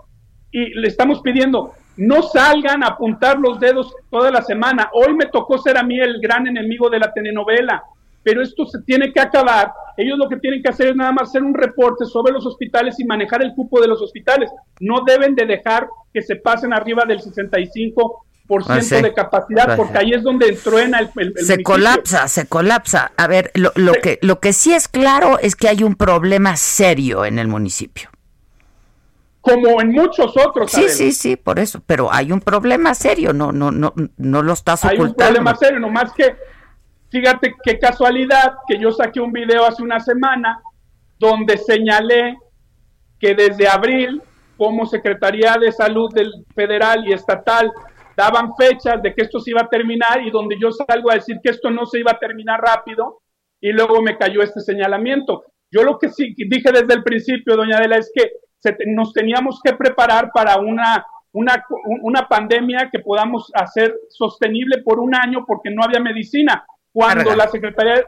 y le estamos pidiendo, no salgan a apuntar los dedos toda la semana. Hoy me tocó ser a mí el gran enemigo de la telenovela, pero esto se tiene que acabar. Ellos lo que tienen que hacer es nada más hacer un reporte sobre los hospitales y manejar el cupo de los hospitales. No deben de dejar que se pasen arriba del 65 por ah, ciento de capacidad, porque ahí es donde truena el, el, se colapsa, se colapsa. A ver, lo, lo que lo que sí es claro es que hay un problema serio en el municipio como en muchos otros. Sí, sí, sí, por eso. Pero hay un problema serio, no, no, no, no lo estás ocultando. Hay un problema serio, nomás que, fíjate qué casualidad que yo saqué un video hace una semana donde señalé que desde abril, como Secretaría de Salud del federal y estatal daban fechas de que esto se iba a terminar y donde yo salgo a decir que esto no se iba a terminar rápido y luego me cayó este señalamiento. Yo lo que sí dije desde el principio, doña Adela, es que nos teníamos que preparar para una, una, una pandemia que podamos hacer sostenible por un año porque no había medicina. Cuando la Secretaría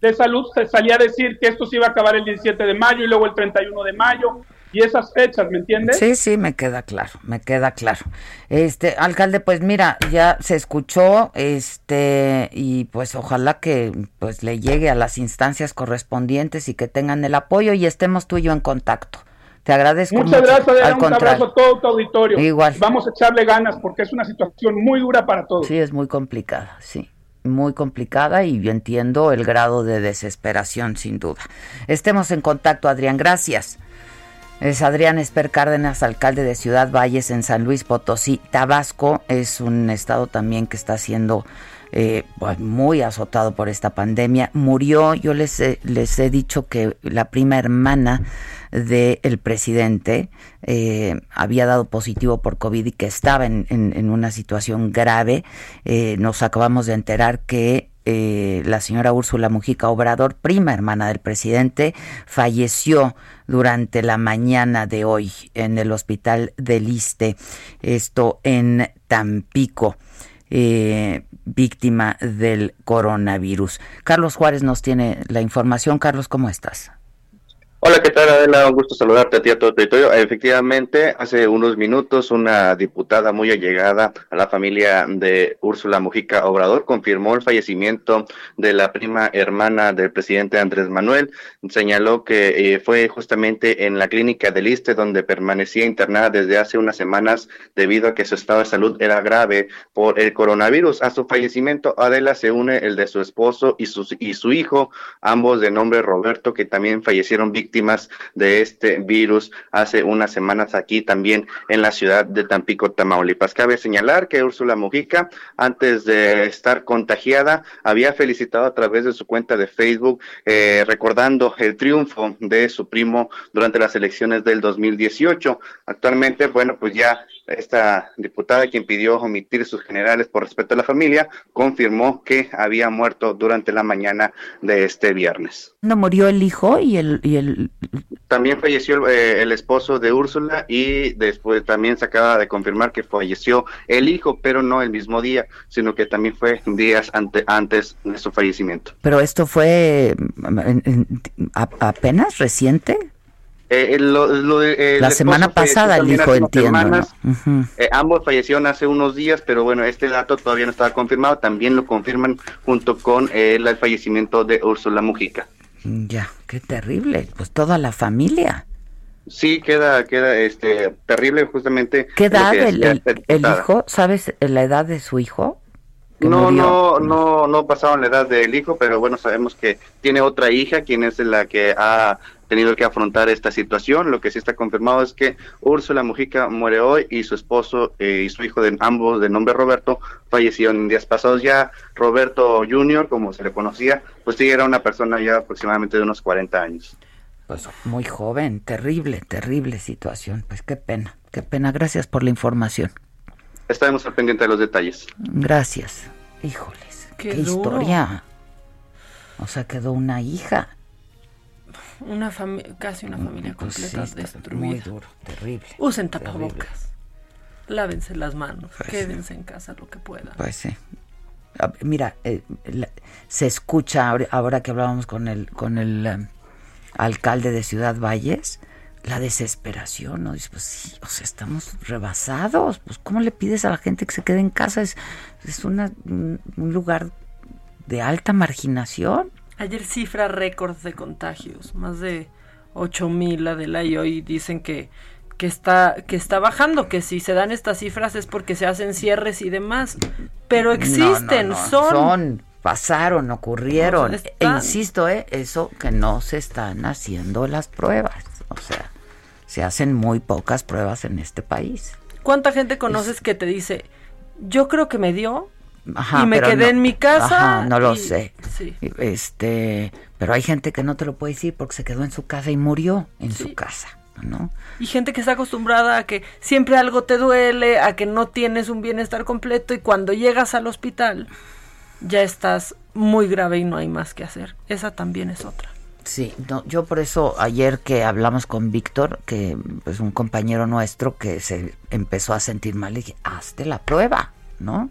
de Salud se salía a decir que esto se iba a acabar el 17 de mayo y luego el 31 de mayo y esas fechas, ¿me entiendes? Sí, sí, me queda claro, me queda claro. Este, alcalde, pues mira, ya se escuchó, este, y pues ojalá que pues le llegue a las instancias correspondientes y que tengan el apoyo y estemos tú y yo en contacto. Te agradezco. Muchas gracias, un abrazo a todo tu auditorio. Igual. Vamos a echarle ganas porque es una situación muy dura para todos. Sí, es muy complicada, sí. Muy complicada y yo entiendo el grado de desesperación, sin duda. Estemos en contacto, Adrián. Gracias. Es Adrián Esper Cárdenas, alcalde de Ciudad Valles en San Luis Potosí. Tabasco es un estado también que está siendo eh, pues, muy azotado por esta pandemia. Murió, yo les les he dicho que la prima hermana del presidente eh, había dado positivo por COVID y que estaba en, una situación grave. Eh, nos acabamos de enterar que eh, la señora Úrsula Mujica Obrador, prima hermana del presidente, falleció durante la mañana de hoy en el hospital del Iste, esto en Tampico. víctima del coronavirus. Carlos Juárez nos tiene la información. Carlos, ¿cómo estás? Hola, ¿qué tal Adela? Un gusto saludarte a ti a todo el territorio. Efectivamente, hace unos minutos una diputada muy allegada a la familia de Úrsula Mujica Obrador confirmó el fallecimiento de la prima hermana del presidente Andrés Manuel. Señaló que eh, fue justamente en la clínica del Iste donde permanecía internada desde hace unas semanas debido a que su estado de salud era grave por el coronavirus. A su fallecimiento, Adela se une el de su esposo y su, y su hijo, ambos de nombre Roberto, que también fallecieron víctimas víctimas de este virus hace unas semanas aquí también en la ciudad de Tampico, Tamaulipas. Cabe señalar que Úrsula Mujica, antes de estar contagiada, había felicitado a través de su cuenta de Facebook, eh, recordando el triunfo de su primo durante las elecciones del 2018. Actualmente, bueno, pues ya esta diputada, quien pidió omitir sus generales por respeto a la familia, confirmó que había muerto durante la mañana de este viernes. ¿No murió el hijo y el... Y el... También falleció eh, el esposo de Úrsula y después también se acaba de confirmar que falleció el hijo, pero no el mismo día, sino que también fue días ante, antes de su fallecimiento. Pero esto fue apenas reciente. Eh, la semana pasada el hijo entiendo. Eh, ambos fallecieron hace unos días, pero bueno, este dato todavía no estaba confirmado. También lo confirman junto con eh, el fallecimiento de Úrsula Mujica. Ya, qué terrible. Pues toda la familia. Sí, queda, queda, este, terrible justamente. ¿Qué edad el, el, hijo? ¿Sabes la edad de su hijo? No, no, no, no pasaron la edad del hijo, pero bueno, sabemos que tiene otra hija, quien es la que ha tenido que afrontar esta situación. Lo que sí está confirmado es que Úrsula Mujica muere hoy y su esposo eh, y su hijo de ambos de nombre Roberto fallecieron en días pasados ya. Roberto Jr., como se le conocía, pues sí era una persona ya aproximadamente de unos 40 años. Pues muy joven, terrible, terrible situación. Pues qué pena, qué pena. Gracias por la información. Estaremos al pendiente de los detalles. Gracias. Híjoles, qué, historia. O sea, quedó una hija una casi una familia pues completa destruida. Muy duro, terrible. Usen tapabocas. Lávense las manos, pues quédense en casa lo que puedan. Pues sí. Mira, eh, se escucha ahora, que hablábamos con el con el em, alcalde de Ciudad Valles la desesperación, ¿no? Dice, pues sí, o sea, estamos rebasados. Pues, ¿cómo le pides a la gente que se quede en casa? Es, es una, un lugar de alta marginación. Ayer cifra récords de contagios, más de 8 mil la y hoy dicen que, que, está, que está bajando, que si se dan estas cifras es porque se hacen cierres y demás, pero existen, son... Son, pasaron, ocurrieron. e insisto, ¿eh? eso que no se están haciendo las pruebas, o sea, se hacen muy pocas pruebas en este país. ¿Cuánta gente conoces que te dice, yo creo que me dio, y me quedé en mi casa. no lo sé. Este, pero hay gente que no te lo puede decir porque se quedó en su casa y murió en su casa. ¿no? Y gente que está acostumbrada a que siempre algo te duele, a que no tienes un bienestar completo y cuando llegas al hospital ya estás muy grave y no hay más que hacer. Esa también es otra. Sí, no, yo por eso ayer que hablamos con Víctor, que es pues, un compañero nuestro que se empezó a sentir mal, le dije, hazte la prueba, ¿no?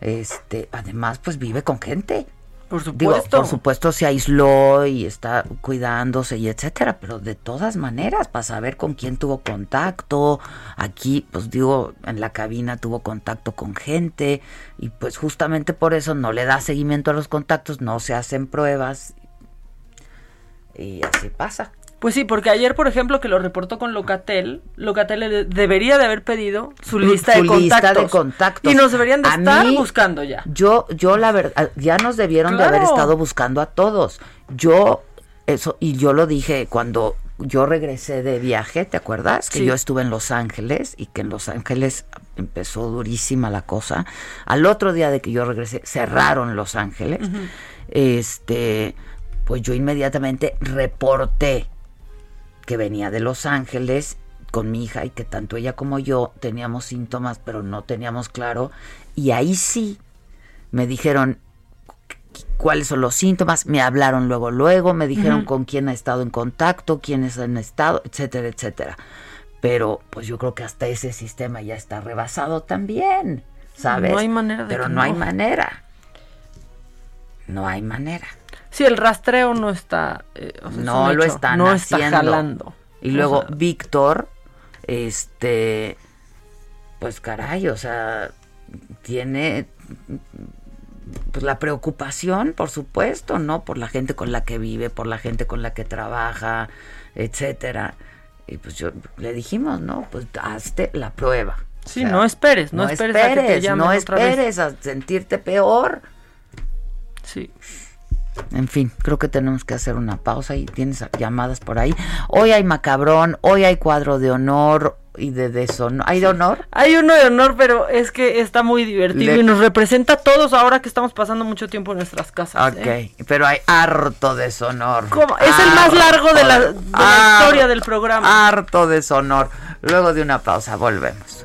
Este, además, pues vive con gente. Por supuesto. por supuesto se aisló y está cuidándose y etcétera, pero de todas maneras, para saber con quién tuvo contacto, aquí, pues digo, en la cabina tuvo contacto con gente y pues justamente por eso no le da seguimiento a los contactos, no se hacen pruebas y así pasa. Pues sí, porque ayer, por ejemplo, que lo reportó con Locatel, Locatel debería de haber pedido su lista, de, contactos, Y nos deberían de estar buscando ya. Yo, yo la verdad, ya nos debieron de haber estado buscando a todos. Yo, eso, y yo lo dije cuando yo regresé de viaje, ¿te acuerdas? Que yo estuve en Los Ángeles y que en Los Ángeles empezó durísima la cosa. Al otro día de que yo regresé, cerraron Los Ángeles. Este, pues yo inmediatamente reporté que venía de Los Ángeles con mi hija y que tanto ella como yo teníamos síntomas, pero no teníamos claro. Y ahí sí me dijeron cuáles son los síntomas, me hablaron luego, luego, me dijeron con quién ha estado en contacto, quiénes han estado, etcétera, etcétera. Pero pues yo creo que hasta ese sistema ya está rebasado también, ¿sabes? No hay manera de Pero no, hay manera. No hay manera. Sí, el rastreo no está. Eh, no lo están no está jalando. Y luego Víctor, este, pues caray, o sea, tiene pues la preocupación, por supuesto, ¿no? Por la gente con la que vive, por la gente con la que trabaja, etcétera. Y pues yo le dijimos, ¿no? Pues hazte la prueba. Sí, no esperes, no, esperes, a que te no esperes a sentirte peor. Sí. En fin, creo que tenemos que hacer una pausa y tienes llamadas por ahí. Hoy hay macabrón, hoy hay cuadro de honor y de deshonor. ¿Hay de honor? Hay uno de honor, pero es que está muy divertido Le- y nos representa a todos ahora que estamos pasando mucho tiempo en nuestras casas. Ok, ¿eh? pero hay harto deshonor. ¿Cómo? Es el más largo de la, de la Harto- historia del programa. Harto deshonor. Luego de una pausa, volvemos.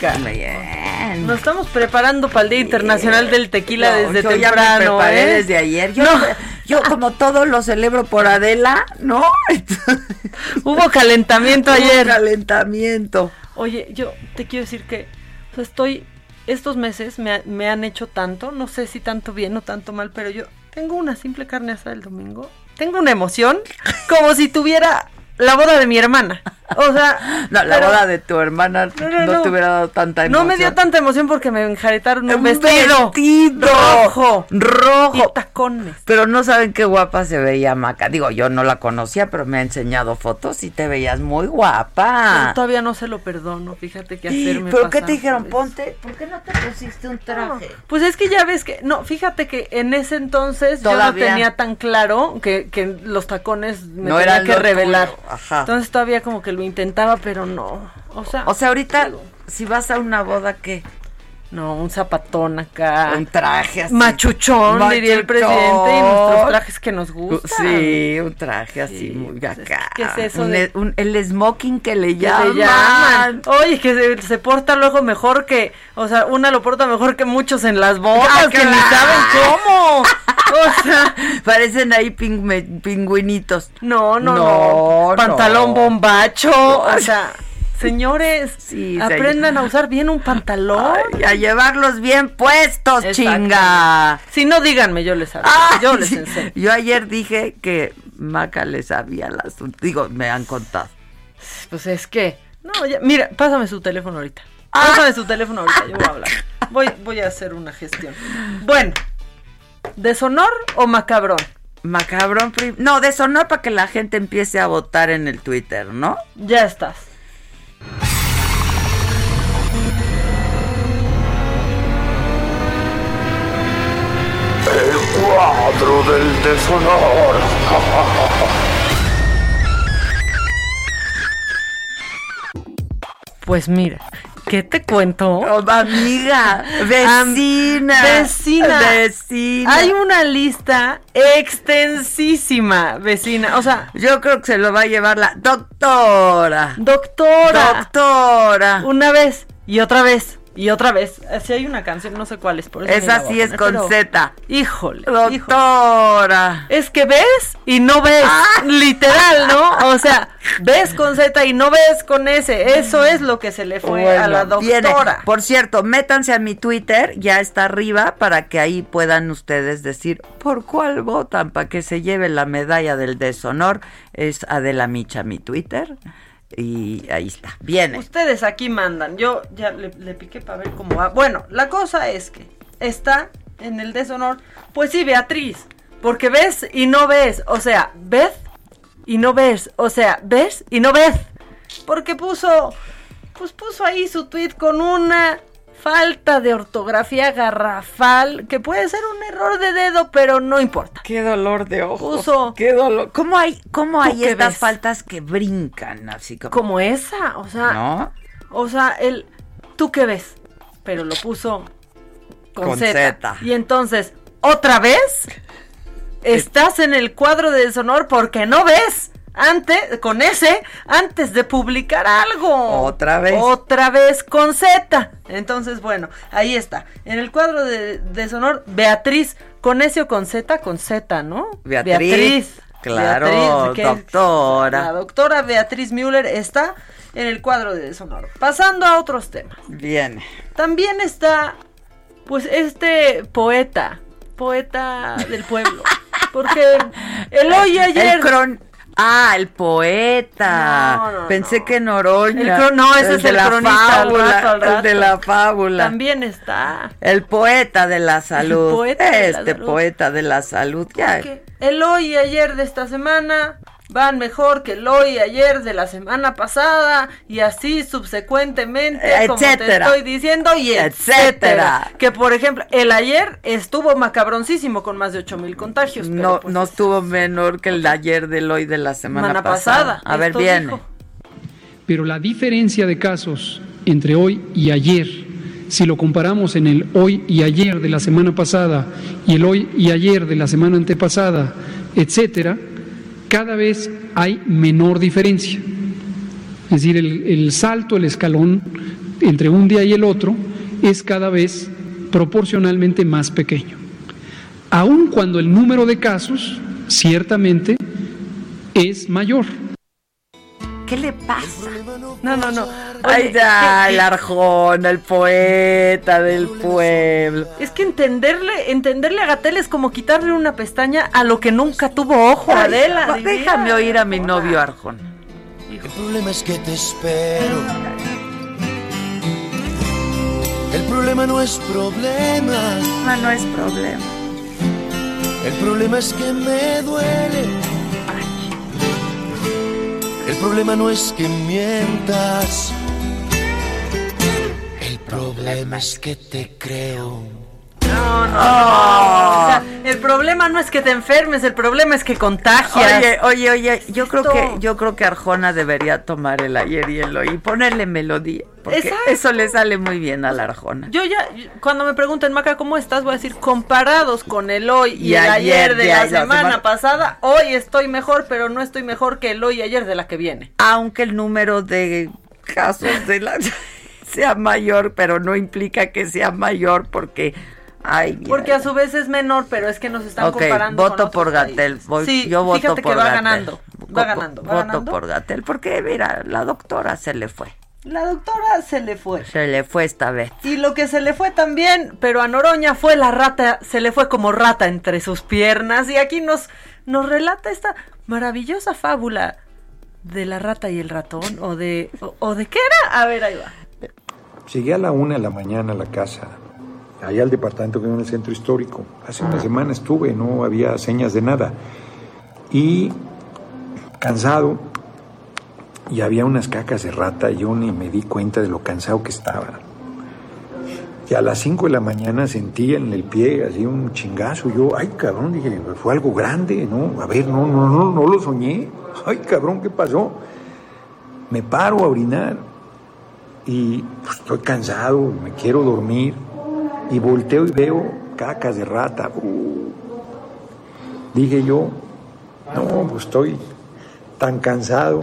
Bien. Nos estamos preparando para el Día Internacional del Tequila No, desde yo temprano. ya me preparé ¿eh? desde ayer. Yo, No. yo como todo lo celebro por Adela, ¿no? Hubo calentamiento Hubo ayer. calentamiento. Oye, yo te quiero decir que o sea, estoy, estos meses me, me han hecho tanto, no sé si tanto bien o tanto mal, pero yo tengo una simple carne asada el domingo, tengo una emoción como si tuviera la boda de mi hermana. O sea, No, la pero boda de tu hermana no, No, no, no. te hubiera dado tanta emoción. No me dio tanta emoción porque me enjaretaron un, Un vestido, vestido rojo, rojo. y tacones. Pero no saben qué guapa se veía Maca. Digo, yo no la conocía, pero me ha enseñado fotos y te veías muy guapa. Pero todavía no se lo perdono, fíjate que hacerme ¿Pero qué te dijeron? Ponte, ¿por qué no te pusiste un traje? Pues es que ya ves que, no, fíjate que en ese entonces yo Todavía. no tenía tan claro que, que los tacones me No tenía que revelar. ajá. Entonces todavía como que lo intentaba, pero no. O sea, O sea, ahorita, si vas a una boda, ¿qué? No, un zapatón acá. Un traje así. Machuchón, diría el Machuchón. presidente, y nuestros trajes que nos gustan. Sí, un traje así Sí, muy pues, acá. ¿qué es eso Un- de- un- el smoking que le Que llaman. le llaman. Oye, que se, se porta luego mejor que, o sea, una lo porta mejor que muchos en las bodas, Ah, que ni saben cómo. O sea, Parecen ahí pingüinitos. No, no, No, no. Pantalón no. bombacho. O sea, señores, Sí, aprendan a usar bien un pantalón. Y a llevarlos bien puestos, chinga. Si no, díganme, yo les. Ay, yo les enseño. Yo ayer dije que Maca le sabía las... Digo, me han contado. Pues es que. No, ya, mira, pásame su teléfono ahorita. Ah. Pásame su teléfono ahorita, yo voy a hablar. Voy, voy a hacer una gestión. Bueno, ¿deshonor o macabrón? Macabrón. No, deshonor para que la gente empiece a votar en el Twitter, ¿no? Ya estás. El cuadro del deshonor. Pues mira, ¿qué te cuento? Oh, amiga, vecina. Vecina. Vecina. Hay una lista extensísima, vecina. O sea, Yo creo que se lo va a llevar la doctora. doctora. Doctora. Una vez y otra vez y otra vez. Si hay una canción, no sé cuál es. Por eso Esa sí es con pero- Z. Híjole. híjole. Doctora. Es que ves y no ves, Ah. literal, ¿no? O sea, ves con Z y no ves con S. Eso es lo que se le fue a la viene. doctora. Por cierto, métanse a mi Twitter, ya está arriba, para que ahí puedan ustedes decir por cuál votan, para que se lleve la medalla del deshonor. Es Adela Micha, mi Twitter. Y ahí está, viene. Ustedes aquí mandan. Yo ya le, piqué para ver cómo va. Bueno, la cosa es que está en el deshonor. Pues sí, Beatriz. Porque ves y no ves. O sea, ves y no ves. O sea, ves y no ves. Porque puso. Pues puso ahí su tweet con una falta de ortografía garrafal. Que puede ser un error de dedo, pero no importa. Qué dolor de ojos. Puso. Qué dolor. ¿Cómo hay, cómo ¿Tú hay estas ves? faltas que brincan así como? Como esa. O sea. ¿No? O sea, el. ¿Tú qué ves? Pero lo puso con, Con Z. Z. Y entonces, ¿otra vez? Estás en el cuadro de deshonor porque no ves antes, con ese, antes de publicar algo. Otra vez. Otra vez con Z. Entonces, bueno, ahí está. En el cuadro de deshonor, Beatriz, con S o con Z, con Z, ¿no? Beatriz. Claro, Beatriz, doctora. La doctora Beatriz Müller está en el cuadro de deshonor. Pasando a otros temas. Viene. También está, pues, este poeta, poeta del pueblo. Porque el hoy ayer. El cron- Ah, el poeta. No, no, Pensé que Noroña. El no, ese es el cronista, al fábula, rato, al El de la fábula. También está. El poeta de la salud. poeta de la este salud. poeta de la salud. Ya. El hoy y ayer de esta semana van mejor que el hoy y ayer de la semana pasada y así subsecuentemente, como te Etcétera. estoy diciendo, y etcétera. Etcétera. Que por ejemplo, el ayer estuvo macabroncísimo con más de 8 mil contagios. pero, No, pues, no estuvo menor que el de ayer del hoy de la semana, Semana pasada. pasada, A ver, viene. dijo. Pero la diferencia de casos entre hoy y ayer, si lo comparamos en el hoy y ayer de la semana pasada y el hoy y ayer de la semana antepasada, etcétera, cada vez hay menor diferencia. Es decir, el, el salto, el escalón entre un día y el otro es cada vez proporcionalmente más pequeño. Aun cuando el número de casos ciertamente es mayor. ¿Qué le pasa? No, no, no. Ay, Oye, ya, que- el Arjona, el poeta del pueblo. Es que entenderle, entenderle a Gatel es como quitarle una pestaña a lo que nunca tuvo ojo, Ay, Adela. va- déjame oír a mi novio Arjona. El problema es que te espero. El problema no es problema. No, no es problema. El problema es que me duele. El problema no es que mientas. El problema es que te creo. No, no, no. O sea, el problema no es que te enfermes, el problema es que contagias. Oye, oye, oye, yo creo que yo creo que Arjona debería tomar el ayer y el hoy y ponerle melodía, porque Exacto. eso le sale muy bien a la Arjona. Yo ya, cuando me pregunten, Maca, ¿cómo estás? Voy a decir, comparados con el hoy y, Y el ayer ayer de de la ahí, la semana, semana- pasada, hoy estoy mejor, pero no estoy mejor que el hoy y ayer de la que viene. Aunque el número de casos de la sea mayor, pero no implica que sea mayor porque ay, mira. Porque a su vez es menor, pero es que nos están Ok, comparando voto por Gatel. sí, yo voto fíjate por que va ganando. Va ganando, va voto ganando. por Gatel, porque mira, la doctora se le fue. La doctora se le fue. Se le fue esta vez. Y lo que se le fue también, pero a Noroña fue la rata, se le fue como rata entre sus piernas. Y aquí nos, nos relata esta maravillosa fábula de la rata y el ratón, o de, o, o de qué era. A ver, ahí va. Llegué a la una de la mañana a la casa, allá al departamento que vive en el centro histórico. Hace una semana estuve, no había señas de nada. Y cansado, y había unas cacas de rata, yo ni me di cuenta de lo cansado que estaba. Y a las 5 de la mañana sentí en el pie así un chingazo. Yo, ay cabrón, dije, fue algo grande, ¿no? A ver, no, no, no, no lo soñé. Ay cabrón, ¿qué pasó? Me paro a orinar y pues, estoy cansado, me quiero dormir y volteo y veo cacas de rata. Uh. Dije yo, no, pues estoy tan cansado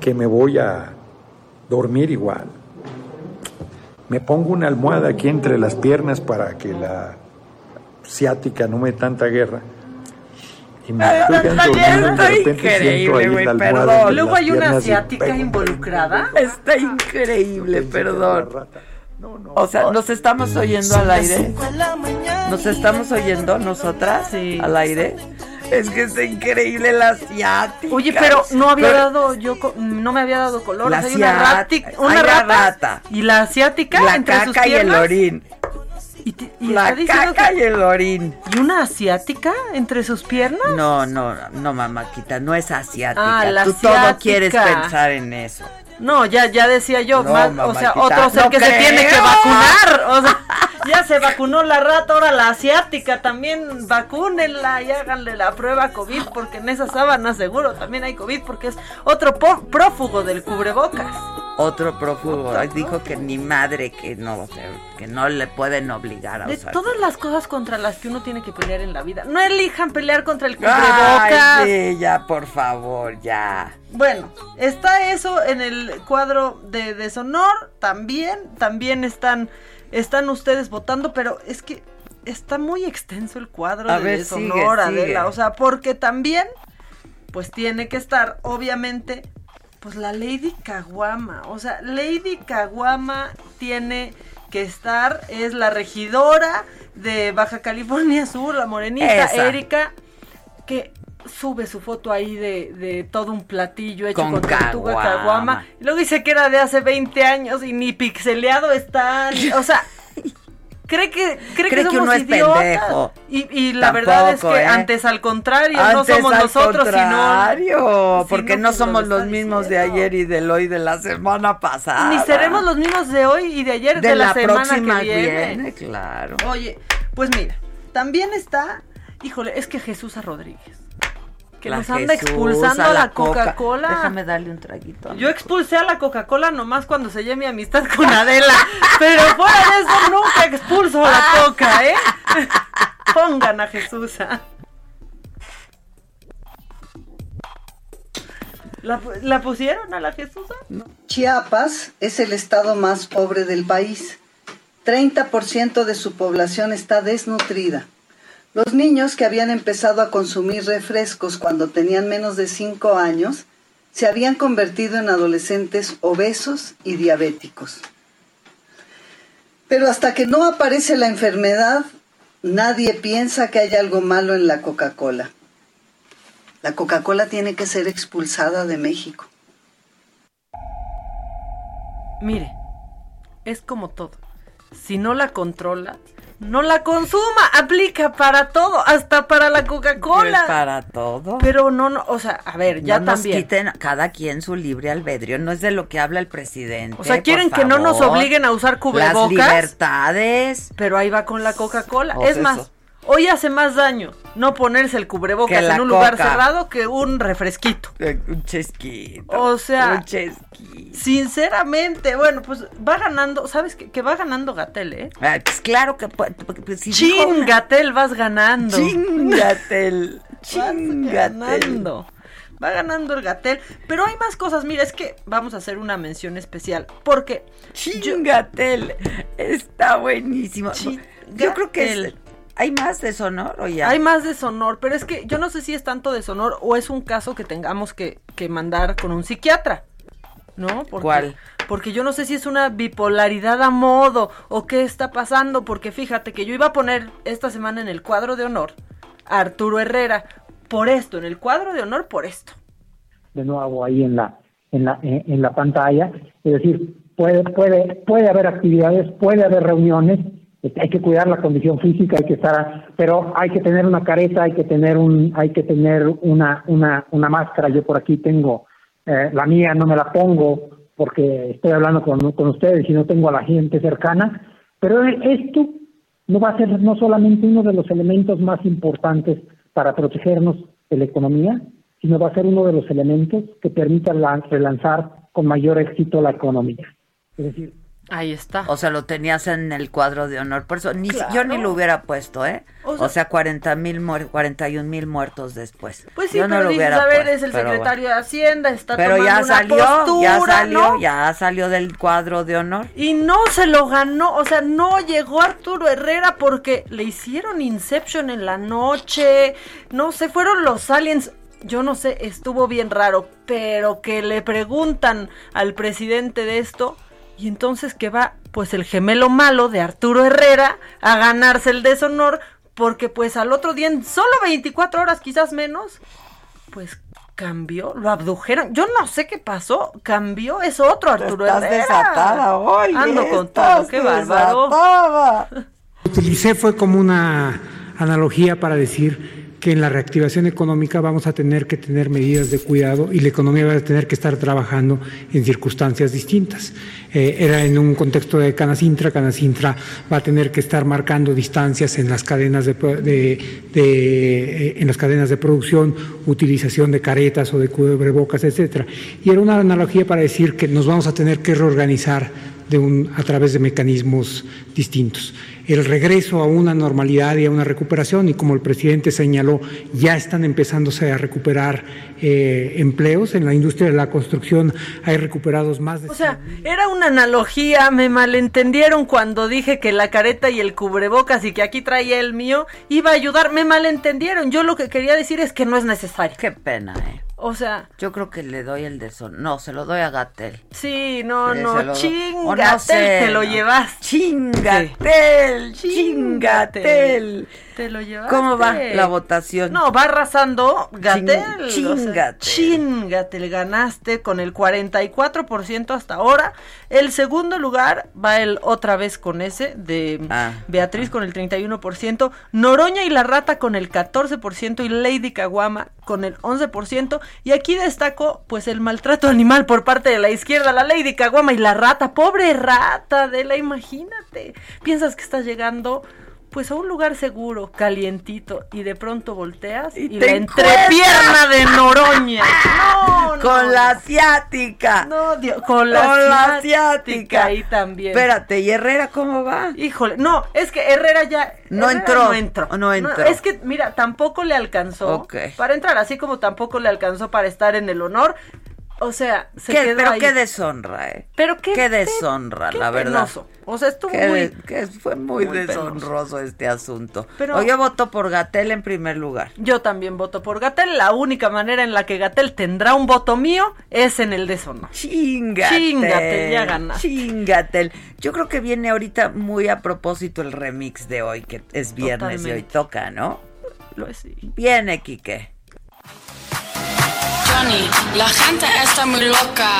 que me voy a dormir igual. Me pongo una almohada aquí entre las piernas para que la ciática no me dé tanta guerra. Y me Ay, estoy quedando está dormido y de repente increíble, siento ahí güey, la almohada perdón. Luego hay una asiática involucrada. Está increíble, perdón. O sea, ¿nos estamos oyendo al aire? ¿Nos estamos oyendo nosotras al aire? Es que está increíble la asiática. Oye, pero no había dado, yo no me había dado color. La hay una, rati- la rata, rata. y la asiática la entre sus caca y el piernas. orín. Y, la caca que- y el orín. ¿Y una asiática entre sus piernas? No, no, no, mamáquita, no es asiática. Ah, la Tú todo quieres pensar en eso. No, ya, ya decía yo, No, más- o sea, otro ser no que se tiene que vacunar. O sea, ya se vacunó la rata, ahora la asiática también vacúnenla y háganle la prueba COVID, porque en esa sábana seguro también hay COVID, porque es otro prófugo del cubrebocas. Otro prófugo dijo que ni madre que no, o sea, que no le pueden obligar a De usar. todas las cosas contra las que uno tiene que pelear en la vida, no elijan pelear contra el Ay, cubrebocas. sí, ya, por favor, ya. Bueno, está eso en el cuadro de deshonor, también, también están, están ustedes votando, pero es que está muy extenso el cuadro A de ver, deshonor, sigue, Adela, sigue. o sea, porque también, pues tiene que estar, obviamente, pues la Lady Caguama, o sea, Lady Caguama tiene que estar, es la regidora de Baja California Sur, la morenita Esa. Erika, que sube su foto ahí de, de todo un platillo hecho Con con, tortuga caguama. Y luego dice que era de hace 20 años y ni pixeleado están. O sea, cree que, cree, Cree que somos uno es idiotas. pendejo. Y, y la verdad es que ¿eh? antes al contrario, no Antes somos al nosotros, contrario, sino. porque sino no que somos lo los mismos de ayer y del hoy de la semana pasada. Ni seremos los mismos de hoy y de ayer de, de la, la, semana próxima que viene. claro. Oye, pues mira, también está, híjole, es que Jesús Rodríguez, que La nos anda Jesús, expulsando a la la Coca. Coca-Cola. Déjame darle un traguito. Yo expulsé a la Coca-Cola nomás cuando sellé mi amistad con Adela, pero fuera de eso nunca expulso a la Coca, ¿eh? Pongan a Jesús. ¿ah? ¿La, pu- la pusieron a la Jesús? Chiapas es el estado más pobre del país. 30% de su población está desnutrida. Los niños que habían empezado a consumir refrescos cuando tenían menos de 5 años se habían convertido en adolescentes obesos y diabéticos. Pero hasta que no aparece la enfermedad, nadie piensa que hay algo malo en la Coca-Cola. La Coca-Cola tiene que ser expulsada de México. Mire, es como todo. Si no la controla, no la consuma. Aplica para todo, hasta para la Coca-Cola. Pues para todo. Pero no, no, o sea, a ver, ya no nos también. quiten cada quien su libre albedrío, no es de lo que habla el presidente. O sea, quieren que no nos obliguen a usar Las cubrebocas. libertades. Pero ahí va con la Coca-Cola. Pues es más. Hoy hace más daño no ponerse el cubrebocas en un lugar cerrado que un refresquito. Eh, Un chesquito. O sea, Un chesquito. sinceramente, bueno, pues va ganando, ¿sabes qué? Que va ganando Gatel, ¿eh? Ay, pues claro que pues, si Chin, Gatel, vas ganando. Chingatel. Vas Chingatel. ganando. Va ganando el Gatel. Pero hay más cosas. Mira, es que vamos a hacer una mención especial. Porque. Chingatel. Está buenísimo. Yo creo que es- Gatel. Hay más de sonoro ya. Hay más deshonor, pero es que yo no sé si es tanto deshonor o es un caso que tengamos que, que mandar con un psiquiatra. ¿No? Porque, ¿Cuál? Porque yo no sé si es una bipolaridad a modo o qué está pasando, porque fíjate que yo iba a poner esta semana en el cuadro de honor a Arturo Herrera por esto, en el cuadro de honor por esto. de nuevo ahí en la en la en, en la pantalla es decir puede puede puede haber actividades puede haber reuniones hay que cuidar la condición física hay que estar pero hay que tener una careta hay que tener un hay que tener una una una máscara yo por aquí tengo eh, la mía no me la pongo porque estoy hablando con, con ustedes y no tengo a la gente cercana pero esto no va a ser no solamente uno de los elementos más importantes para protegernos de la economía, sino va a ser uno de los elementos que permitan la- relanzar con mayor éxito la economía. Es decir, Ahí está. O sea, lo tenías en el cuadro de honor. Por eso, ni, Claro. yo ni lo hubiera puesto, ¿eh? O O sea- sea, 40 mil, 41 mil muertos después. Pues sí, yo no pero lo dices, hubiera a ver, puesto, es el secretario de Hacienda, está Pero tomando ya una salió, postura, ya salió, ¿no? ya salió del cuadro de honor. Y no se lo ganó, o sea, no llegó Arturo Herrera porque le hicieron Inception en la noche, no sé, fueron los aliens, yo no sé, estuvo bien raro, pero que le preguntan al presidente de esto y entonces que va pues el gemelo malo de Arturo Herrera a ganarse el deshonor porque pues al otro día, en solo 24 horas, quizás menos, pues cambió, lo abdujeron. Yo no sé qué pasó, cambió, es otro Arturo Estás Herrera. desatada hoy. Ando con todo, qué bárbaro. Utilicé fue como una analogía para decir que en la reactivación económica vamos a tener que tener medidas de cuidado y la economía va a tener que estar trabajando en circunstancias distintas. Eh, era en un contexto de Canacintra, Canacintra va a tener que estar marcando distancias en las cadenas de, eh, en las cadenas de producción, utilización de caretas o de cubrebocas, etcétera. Y era una analogía para decir que nos vamos a tener que reorganizar a través de mecanismos distintos. El regreso a una normalidad y a una recuperación, y como el presidente señaló, ya están empezándose a recuperar eh, empleos. En la industria de la construcción hay recuperados más de O sea, era una analogía, me malentendieron cuando dije que la careta y el cubrebocas y que aquí traía el mío iba a ayudar, me malentendieron. Yo lo que quería decir es que no es necesario. Qué pena, ¿eh? O sea, Yo creo que le doy el de son. No, se lo doy a Gatel. sí, no, Sí, no, chingatel, no sé, te lo no. llevas. Chingatel, chingatel. Te lo llevaste. ¿Cómo va la votación? No, va arrasando Gatel. Chin- o sea, chingatel. chingatel, ganaste con el 44% hasta ahora. El segundo lugar va el otra vez con ese de Ah. Beatriz con el 31%, Noroña y la Rata con el 14% y Lady Caguama con el 11%. Y aquí destaco pues el maltrato animal por parte de la izquierda, la Lady Caguama y la Rata. Pobre Rata, de la imagínate. Piensas que estás llegando pues a un lugar seguro, calientito, y de pronto volteas y, te la entrepierna de Noroña. No, no, Con la asiática. No, Dios, con la, Con la asiática. asiática. Ahí también. Espérate, ¿y Herrera cómo va? Híjole, no, es que Herrera ya No Herrera entró, No entró. no entró. es que, mira, tampoco le alcanzó Ok. para entrar, así como tampoco le alcanzó para estar en el honor. O sea, se ¿Qué- quedó pero ahí. qué deshonra, ¿eh? Pero qué, Qué deshonra, qué la verdad. penoso. O sea, estuvo Qué muy... que fue muy, muy deshonroso este asunto. Pero- o yo voto por Gatel en primer lugar. Yo también voto por Gatel. La única manera en la que Gatel tendrá un voto mío es en el deshonor. Chingatel. Chingatel, ya ganaste. Chingatel. Yo creo que viene ahorita muy a propósito el remix de hoy, que es viernes y hoy toca, ¿no? Pues sí. Viene, Quique. La gente está muy loca,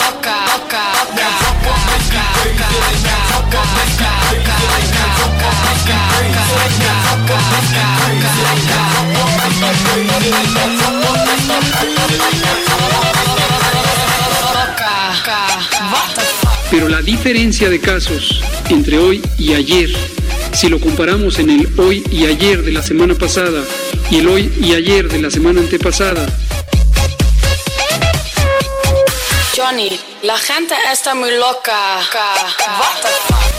Pero la diferencia de casos entre hoy y ayer, si lo comparamos en el hoy y ayer de la semana pasada y el hoy y ayer de la semana antepasada, Johnny, la gente está muy loca.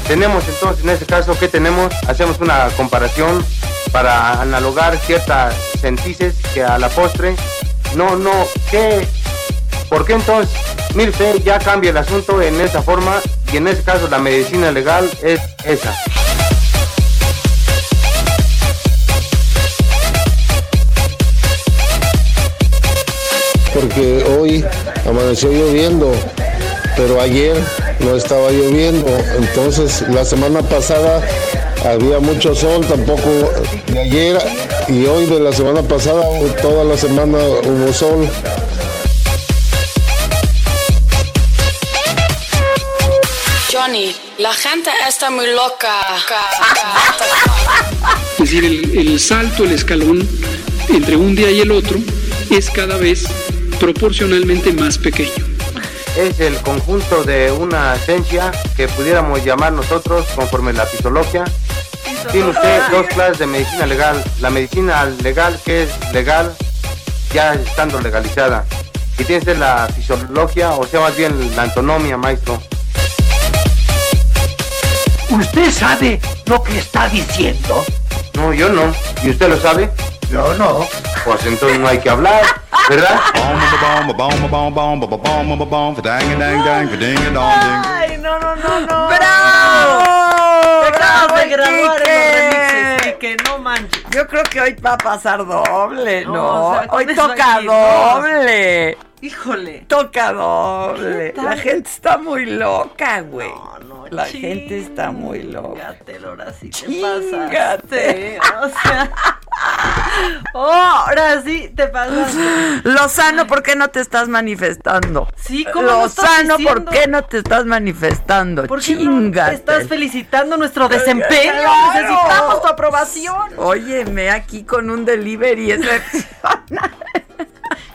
Tenemos entonces, en este caso, ¿qué tenemos? Hacemos una comparación para analogar ciertas sentices que a la postre, no, no, ¿qué? ¿Por qué entonces? Mire usted, ya cambia el asunto en esa forma y en ese caso la medicina legal es esa. porque hoy amaneció lloviendo, pero ayer no estaba lloviendo. Entonces, la semana pasada había mucho sol, tampoco de ayer y hoy de la semana pasada, toda la semana hubo sol. Johnny, la gente está muy loca. Es decir, el, el salto, el escalón entre un día y el otro es cada vez proporcionalmente más pequeño. Es el conjunto de una esencia que pudiéramos llamar nosotros conforme la fisiología. Tiene usted dos clases de medicina legal. La medicina legal que es legal ya estando legalizada. Y tiene usted la fisiología, o sea, más bien la antonomia, maestro. ¿Usted sabe lo que está diciendo? No, yo no. ¿Y usted lo sabe? Yo no. Pues entonces no hay que hablar, ¿verdad? Ay, no, no, no, no. ¡Bravo! ¡Bravo, de graduar que no manches. Yo creo que hoy va a pasar doble, ¿no? No, o sea, hoy toca aquí, no. doble. Híjole. Toca doble. La gente está muy loca, güey. No, La gente está muy loca. Ahora sí te pasaste. O sea. Oh, ahora sí te pasaste. Lozano, ¿por qué no te estás manifestando? Sí, ¿cómo lo Lozano, ¿por qué no te estás manifestando? ¿Por qué no estás felicitando nuestro desempeño? Claro. Necesitamos tu aprobación. Óyeme, aquí con un delivery ese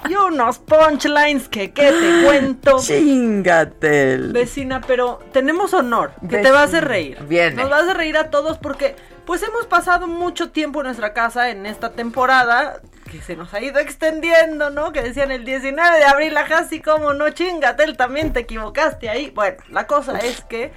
Y unos punchlines que, ¿qué te cuento? Chingate. Vecina, pero tenemos honor, que te Vecina. va a hacer reír. Viene. Nos va a hacer reír a todos porque pues hemos pasado mucho tiempo en nuestra casa en esta temporada que se nos ha ido extendiendo, ¿no? Que decían el 19 de abril, ajá, así como no chingatel, también te equivocaste ahí. Bueno, la cosa es que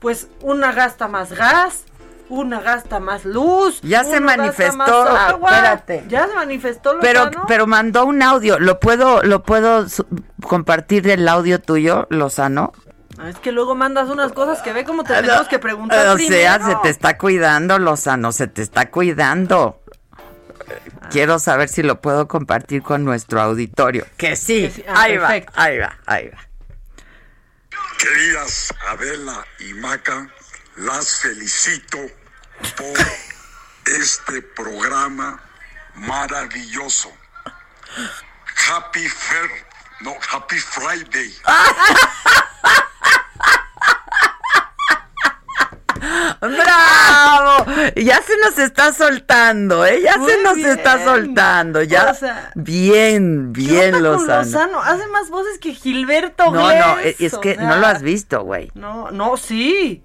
pues una gasta más gas, una gasta más luz. Ya se manifestó, más agua. espérate. Ya se manifestó Pero, Lozano. pero mandó un audio. ¿Lo puedo, lo puedo compartir el audio tuyo, Lozano? Ah, Es que luego mandas unas cosas que ve como te tenemos que preguntar O sea, primero. se te está cuidando, Lozano, se te está cuidando. Quiero saber si lo puedo compartir con nuestro auditorio. Que sí. Que sí. Ah, ahí perfecto. va, ahí va, ahí va. Queridas Adela y Maca, las felicito por este programa maravilloso. Happy Fair, no, Happy Friday. ¡Bravo! Ya se nos está soltando, ¿eh? Ya Muy se nos bien. está soltando. Ya. O sea, bien, ¿Qué bien, Lozano. Lozano? Hace más voces que Gilberto No, no, es es o que sea, no lo has visto, güey. No, no, sí.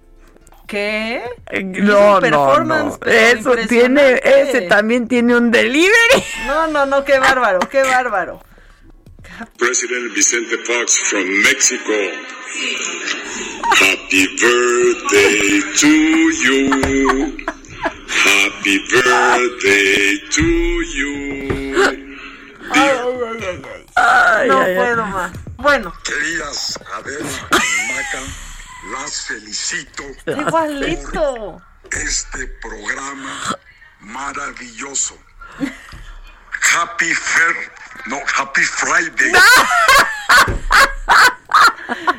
¿Qué? No, Hizo no, no. pero Eso tiene, ese también tiene un delivery. No, no, no, qué bárbaro, qué bárbaro. President Vicente Fox from Mexico. Happy birthday to you. Happy birthday to you. Ay, no ay, ay. puedo más. Bueno, Queridas Adela y Maca, las felicito igualito. por este programa maravilloso. Happy Fair, no, Happy Friday.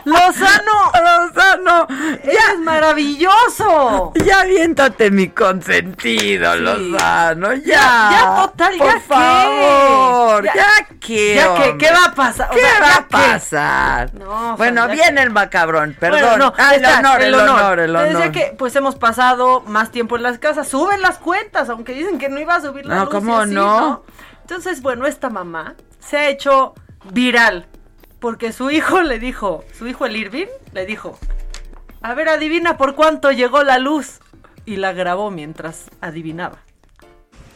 Lozano, Lozano, eres maravilloso. Ya aviéntate mi consentido, Lozano, ya. Ya, ya, total, Por ya qué. favor, Ya- ya, qué. ya qué. ¿qué va a pasar? O ¿Qué sea, va a pasar? No, bueno, viene el macabrón, perdón. Bueno, no, Ah, el honor, el honor, el honor. que pues hemos pasado más tiempo en las casas. Suben las cuentas, aunque dicen que no iba a subir la No, luz y ¿cómo no? Entonces, bueno, esta mamá se ha hecho viral porque su hijo le dijo, su hijo el Irving le dijo, a ver, adivina por cuánto llegó la luz. Y la grabó mientras adivinaba.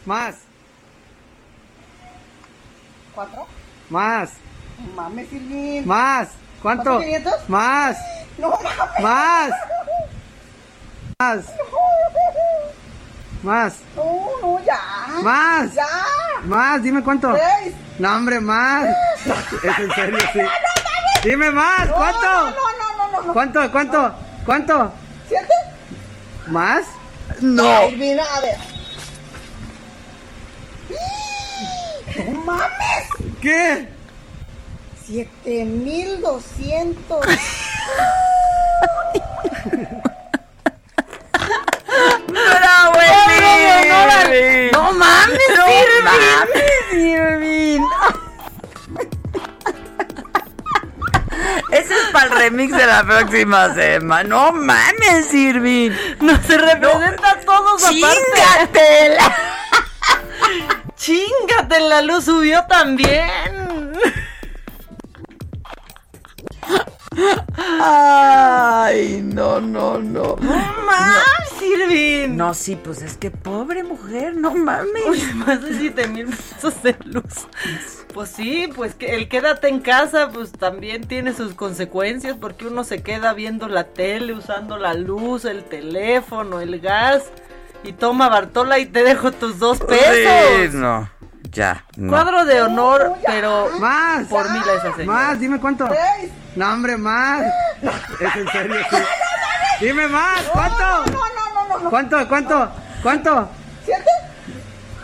Más, ¿Cuatro? más, Mames, Silvin. más. ¿Cuánto? ¿Cuánto, 500? Más, No mames. más, más, más, No, no, ya. más, Ya. más. Dime cuánto. Seis. No, hombre, más. Es en serio, sí. Dime más, No, ¿cuánto? No, no, no, no, no. ¿Cuánto, cuánto, cuánto? ¿Siete? ¿Más? No. Silvin, a ver. ¡No mames! ¿Qué? Siete mil doscientos. ¡No mames, ¡No Irving! mames, Irving! Ese es para el remix de la próxima semana. ¡No mames, Irving! No se representa a todos aparte. ¡Chingatela! ¡Chingate! La luz subió también. Ay, no, no, no. ¡Más, Irving! No, sí, pues es que pobre mujer, no mames. Uy, más de 7 mil pesos de luz. Pues sí, pues que el quédate en casa, pues también tiene sus consecuencias, porque uno se queda viendo la tele, usando la luz, el teléfono, el gas, y toma Bartola y te dejo tus dos pesos. Sí, no, ya. No. Cuadro de honor, pero Más. por mil a esa señora. Más, dime cuánto. Seis. No, hombre, más. Es en serio, sí. Dime más, ¿cuánto? No, no, no, no, no. ¿Cuánto, cuánto, cuánto? ¿Siete?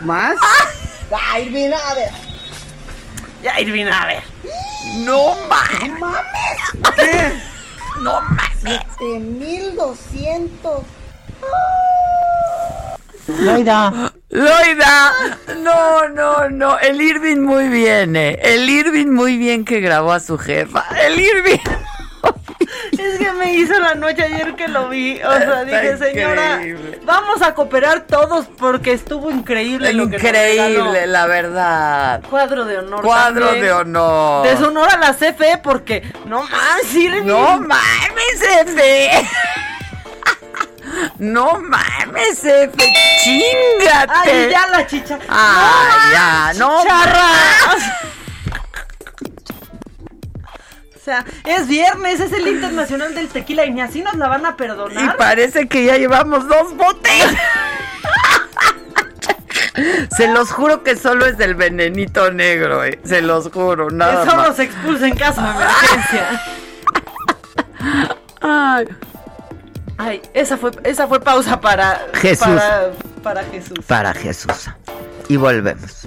¿Más? Ya, Irving, a ver. Ya, Irving, a ver. No mames. ¡No mames! ¿Qué? No mames. 7200. Loida. Loida. No, no, no. El Irving muy bien, eh. El Irving muy bien que grabó a su jefa. El Irving. Es que me hizo la noche ayer que lo vi. O sea, Está dije, señora, increíble. vamos a cooperar todos porque estuvo increíble. lo que. Increíble, la verdad. Cuadro de honor. Cuadro también. de honor. Deshonor a la CFE porque no Irving. No mames, Efe. No mames, Efe. Chingate. Ay, ya la chicha. Ay, ya, no. Charra. Sea, es viernes, es el Internacional del Tequila y ni así nos la van a Y perdonar. parece que ya llevamos dos botellas. Se los juro que solo es del venenito negro, eh. Se los juro, nada Eso más. nos expulsa en caso de emergencia. Ay. Ay, esa fue, esa fue pausa para Jesús. Para, para Jesús. Para Jesús. Y volvemos.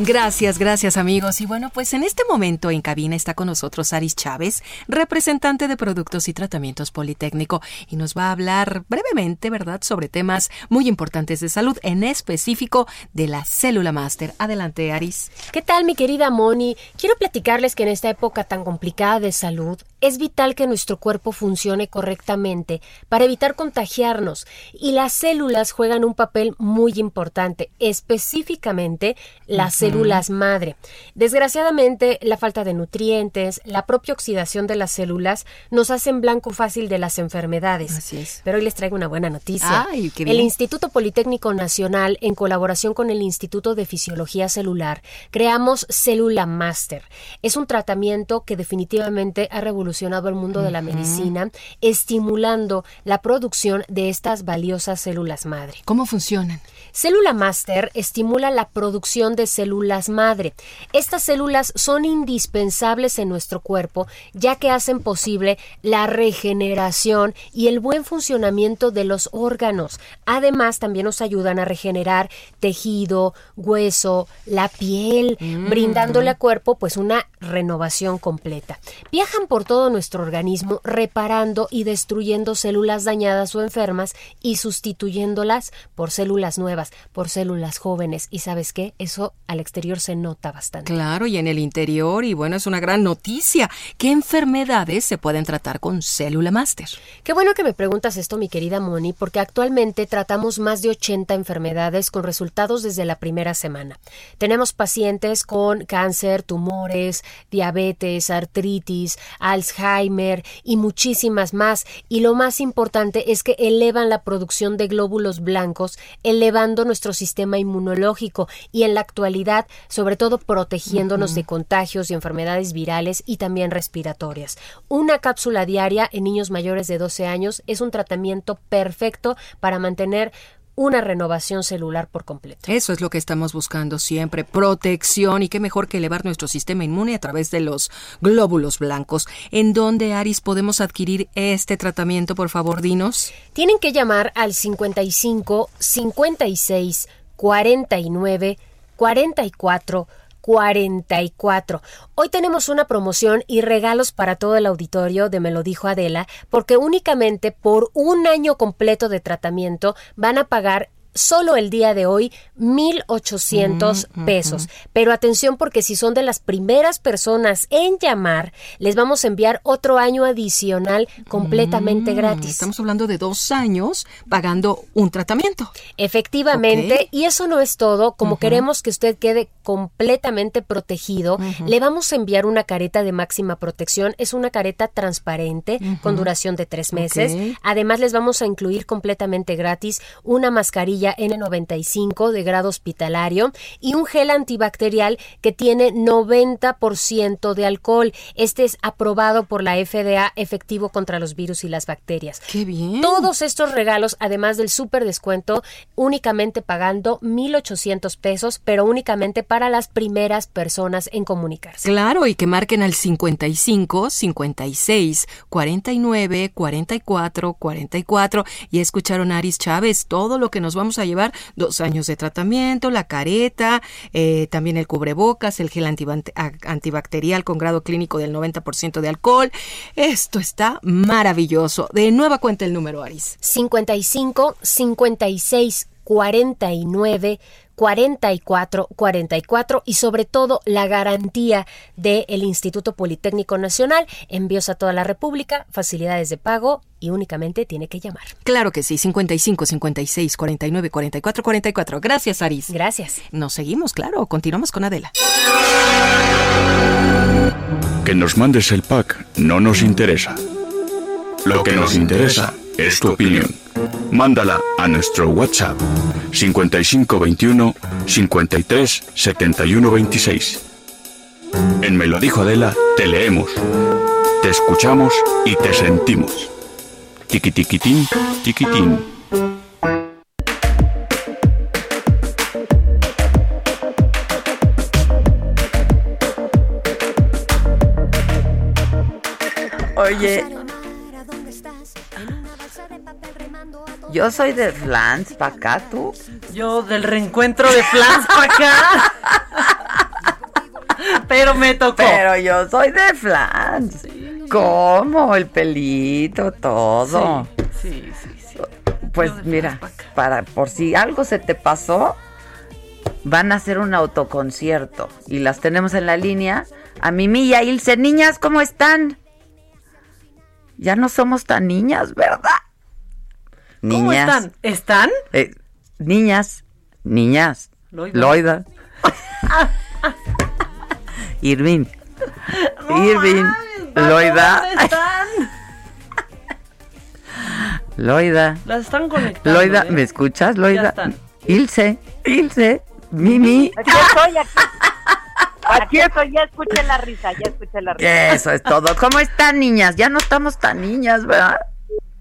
Gracias, gracias amigos. Y bueno, pues en este momento en cabina está con nosotros Aris Chávez, representante de Productos y Tratamientos Politécnico, y nos va a hablar brevemente, ¿verdad?, sobre temas muy importantes de salud, en específico de la célula máster. Adelante, Aris. ¿Qué tal, mi querida Moni? Quiero platicarles que en esta época tan complicada de salud es vital que nuestro cuerpo funcione correctamente para evitar contagiarnos y las células juegan un papel muy importante, específicamente las células madre. Desgraciadamente, la falta de nutrientes, la propia oxidación de las células nos hacen blanco fácil de las enfermedades. Así es. Pero hoy les traigo una buena noticia. Ay, qué El bien. Instituto Politécnico Nacional, en colaboración con el Instituto de Fisiología Celular, creamos Célula Master. Es un tratamiento que definitivamente ha revolucionado el mundo de la medicina, estimulando la producción de estas valiosas células madre. ¿Cómo funcionan? Célula Master estimula la producción de células madre. Estas células son indispensables en nuestro cuerpo ya que hacen posible la regeneración y el buen funcionamiento de los órganos. Además, también nos ayudan a regenerar tejido, hueso, la piel, Mm. brindándole al cuerpo pues una renovación completa. Viajan por todo nuestro organismo reparando y destruyendo células dañadas o enfermas y sustituyéndolas por células nuevas, por células jóvenes. Y sabes qué, eso al exterior se nota bastante. Claro, y en el interior, y bueno, es una gran noticia. ¿Qué enfermedades se pueden tratar con célula máster? Qué bueno que me preguntas esto, mi querida Moni, porque actualmente tratamos más de 80 enfermedades con resultados desde la primera semana. Tenemos pacientes con cáncer, tumores, diabetes, artritis, Alzheimer y muchísimas más. Y lo más importante es que elevan la producción de glóbulos blancos, elevando nuestro sistema inmunológico y en la actualidad, sobre todo protegiéndonos de contagios y enfermedades virales y también respiratorias. Una cápsula diaria en niños mayores de 12 años es un tratamiento perfecto para mantener una renovación celular por completo. Eso es lo que estamos buscando siempre, protección y qué mejor que elevar nuestro sistema inmune a través de los glóbulos blancos. ¿En dónde, Aris, podemos adquirir este tratamiento? Por favor, dinos. Tienen que llamar al 55 56 49 44 44. Hoy tenemos una promoción y regalos para todo el auditorio de Me lo dijo Adela, porque únicamente por un año completo de tratamiento van a pagar solo el día de hoy 1.800 Mm, pesos. ujú. Pero atención porque si son de las primeras personas en llamar, les vamos a enviar otro año adicional completamente Mm, gratis. Estamos hablando de dos años pagando un tratamiento. Efectivamente, y eso no es todo, como queremos que usted quede completamente protegido, le vamos a enviar una careta de máxima protección, es una careta transparente con duración de tres meses, además les vamos a incluir completamente gratis una mascarilla N95 de grado hospitalario y un gel antibacterial que tiene 90% de alcohol, este es aprobado por la FDA efectivo contra los virus y las bacterias. Qué bien. Todos estos regalos, además del súper descuento, únicamente pagando 1,800 pesos, pero únicamente para las primeras personas en comunicarse. Claro, y que marquen al 55 56 49 44 44. Y escucharon a Aris Chávez todo lo que nos vamos a llevar: dos años de tratamiento, la careta, eh, también el cubrebocas, el gel antibacterial con grado clínico del 90% de alcohol. Esto está maravilloso. De nueva cuenta el número, Aris. 55 56 49 44 44 y sobre todo la garantía del Instituto Politécnico Nacional, envíos a toda la República, facilidades de pago y únicamente tiene que llamar. Claro que sí, 55 56 49 44 44. Gracias, Aris. Gracias. Nos seguimos, claro. Continuamos con Adela. Que nos mandes el pack no nos interesa. Lo que nos interesa es tu opinión. Mándala a nuestro WhatsApp 5521 53 71 26. En Me lo dijo Adela, te leemos, te escuchamos y te sentimos. Tiquitiquitín, tiquitín. Oye, yo soy de Flans, pa' acá, tú. Yo del reencuentro de Flans para acá. Pero me tocó. Pero yo soy de Flans. ¿Cómo? El pelito, todo. Sí, sí, sí. Pues mira, para por si algo se te pasó, van a hacer un autoconcierto y las tenemos en la línea. A Mimi y a Ilse, niñas, ¿cómo están? Ya no somos tan niñas, ¿verdad? ¿Cómo Niñas. están? ¿Están? Eh, niñas, niñas. Loida. Loida. Irving. Irving. Loida. ¿Dónde están? Loida. Las están conectando. Loida, ¿eh? ¿me escuchas, Ya Loida? están. Ilse, Ilse, Mimi. Aquí estoy, aquí. Aquí estoy, ya escuché la risa, ya escuché la risa. Eso es todo. ¿Cómo están, niñas? Ya no estamos tan niñas, ¿verdad?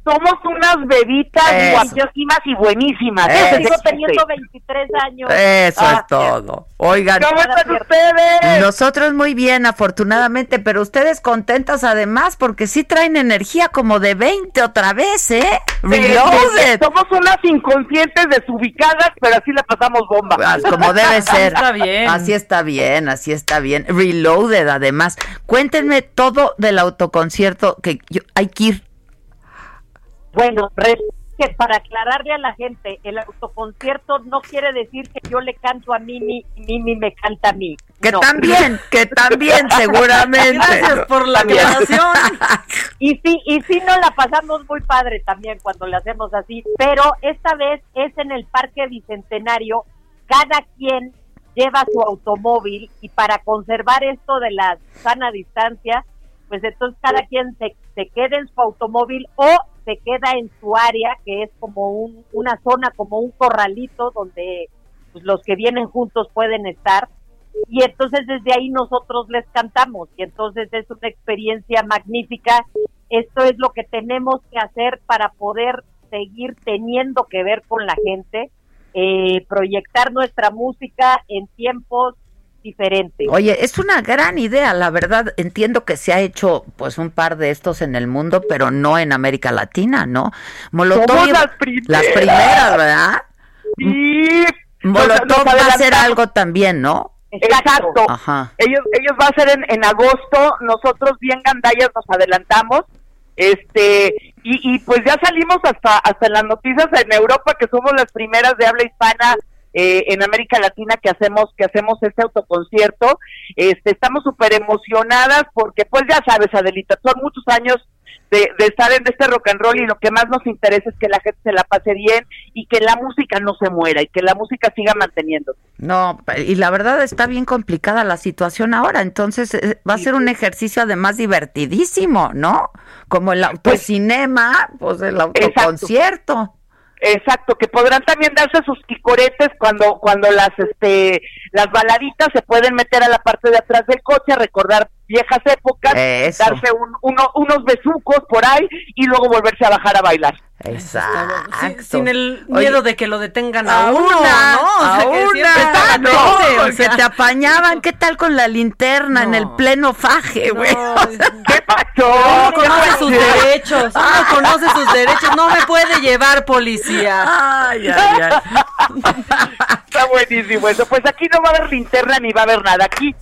Somos unas bebitas Eso. guapísimas y buenísimas. Eso. Yo sigo teniendo 23 años. Eso Ah, es todo. Oigan. ¿Cómo están ustedes? Nosotros muy bien, afortunadamente, pero ustedes contentas además porque sí traen energía como de 20 otra vez, ¿eh? Reloaded. Somos unas inconscientes desubicadas, pero así la pasamos bomba. Ah, Como debe ser. Está bien. Así está bien, así está bien. Reloaded, además. Cuéntenme todo del autoconcierto que yo, hay que ir. Bueno, que para aclararle a la gente, el autoconcierto no quiere decir que yo le canto a Mimi y Mimi me canta a mí. Que No. también, que también, seguramente. Gracias por la aclaración. Y sí, y sí nos la pasamos muy padre también cuando le hacemos así, pero esta vez es en el Parque Bicentenario, cada quien lleva su automóvil y para conservar esto de la sana distancia, pues entonces cada quien se, se queda en su automóvil o se queda en su área, que es como un, una zona, como un corralito donde pues, los que vienen juntos pueden estar y entonces desde ahí nosotros les cantamos y entonces es una experiencia magnífica. Esto es lo que tenemos que hacer para poder seguir teniendo que ver con la gente, eh, proyectar nuestra música en tiempos diferentes. Oye, es una gran idea, la verdad. Entiendo que se ha hecho pues un par de estos en el mundo, pero no en América Latina, ¿no? Molotov Somos las primeras. las primeras, ¿verdad? Sí. Molotov Nos- nos va a hacer algo también, ¿no? Exacto. Ajá. Ellos, ellos va a ser en, en agosto, nosotros bien gandallas nos adelantamos Este, y, y pues ya salimos hasta, hasta en las noticias en Europa, que somos las primeras de habla hispana eh, en América Latina que hacemos que hacemos este autoconcierto. Este, estamos súper emocionadas porque, pues ya sabes, Adelita, son muchos años de, de estar en este rock and roll y lo que más nos interesa es que la gente se la pase bien y que la música no se muera y que la música siga manteniéndose. No, y la verdad está bien complicada la situación ahora, entonces eh, va a ser un ejercicio además divertidísimo, ¿no? Como el autocinema, pues el autoconcierto. Exacto, que podrán también darse sus picoretes cuando cuando las este las baladitas se pueden meter a la parte de atrás del coche, recordar viejas épocas, Eso. darse un- uno- unos besucos por ahí y luego volverse a bajar a bailar. Exacto. Sin, sin el Oye, miedo de que lo detengan a, a uno, una, ¿no? O a sea, que siempre una, está no, o sea. te apañaban, ¿qué tal con la linterna en el pleno faje, güey? ¿Qué pasó? Uno conoce sus derechos, uno conoce sus derechos, no me puede llevar policía. Ay, ay, ay. Está buenísimo eso. Pues aquí no va a haber linterna ni va a haber nada. Aquí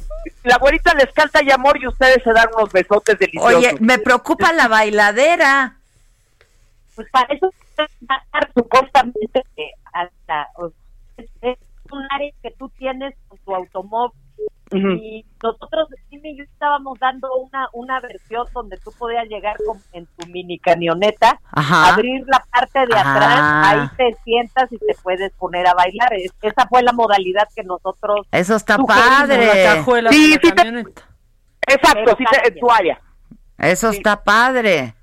la abuelita les canta y amor y ustedes se dan unos besotes deliciosos. Oye, me preocupa la bailadera. Pues para eso supuestamente hasta es un área que tú tienes con tu automóvil Y nosotros Jimmy y yo estábamos dando una una versión donde tú podías llegar con, en tu mini camioneta Ajá. abrir la parte de atrás Ah. ahí te sientas y te puedes poner a bailar Es- esa fue la modalidad que nosotros Eso está padre. La cajuela Sí, sí te-. Exacto, sí te- en tu área. Eso está padre.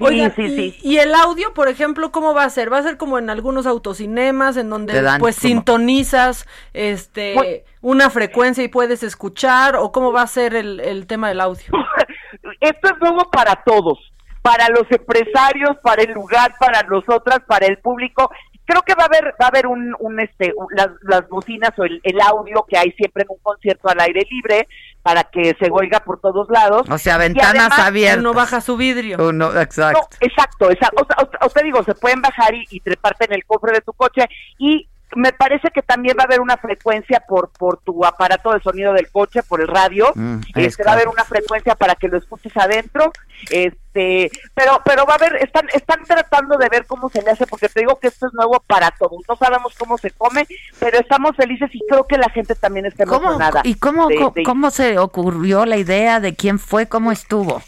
Oigan, sí, y, sí. y el audio, por ejemplo, ¿cómo va a ser? ¿Va a ser como en algunos autocinemas en donde dan pues como- sintonizas este Muy- una frecuencia y puedes escuchar o cómo va a ser el, el tema del audio? Esto es nuevo para todos, para los empresarios, para el lugar, para nosotras, para el público. Creo que va a haber va a haber un, un este un- las, las bocinas o el, el audio que hay siempre en un concierto al aire libre para que se oiga por todos lados. O sea, ventanas además, abiertas. Uno baja su vidrio. Uno, exacto. No, exacto, exacto. O, sea, o- o te digo, se pueden bajar y, y treparte en el cofre de tu coche y me parece que también va a haber una frecuencia por por tu aparato de sonido del coche, por el radio. Mm, es este, va a haber una frecuencia para que lo escuches adentro. Este, pero pero va a haber están están tratando de ver cómo se le hace porque te digo que esto es nuevo para todos. No sabemos cómo se come, pero estamos felices y creo que la gente también está ¿Cómo, emocionada. ¿Y cómo, de- cómo, de- cómo se ocurrió la idea de quién fue, cómo estuvo?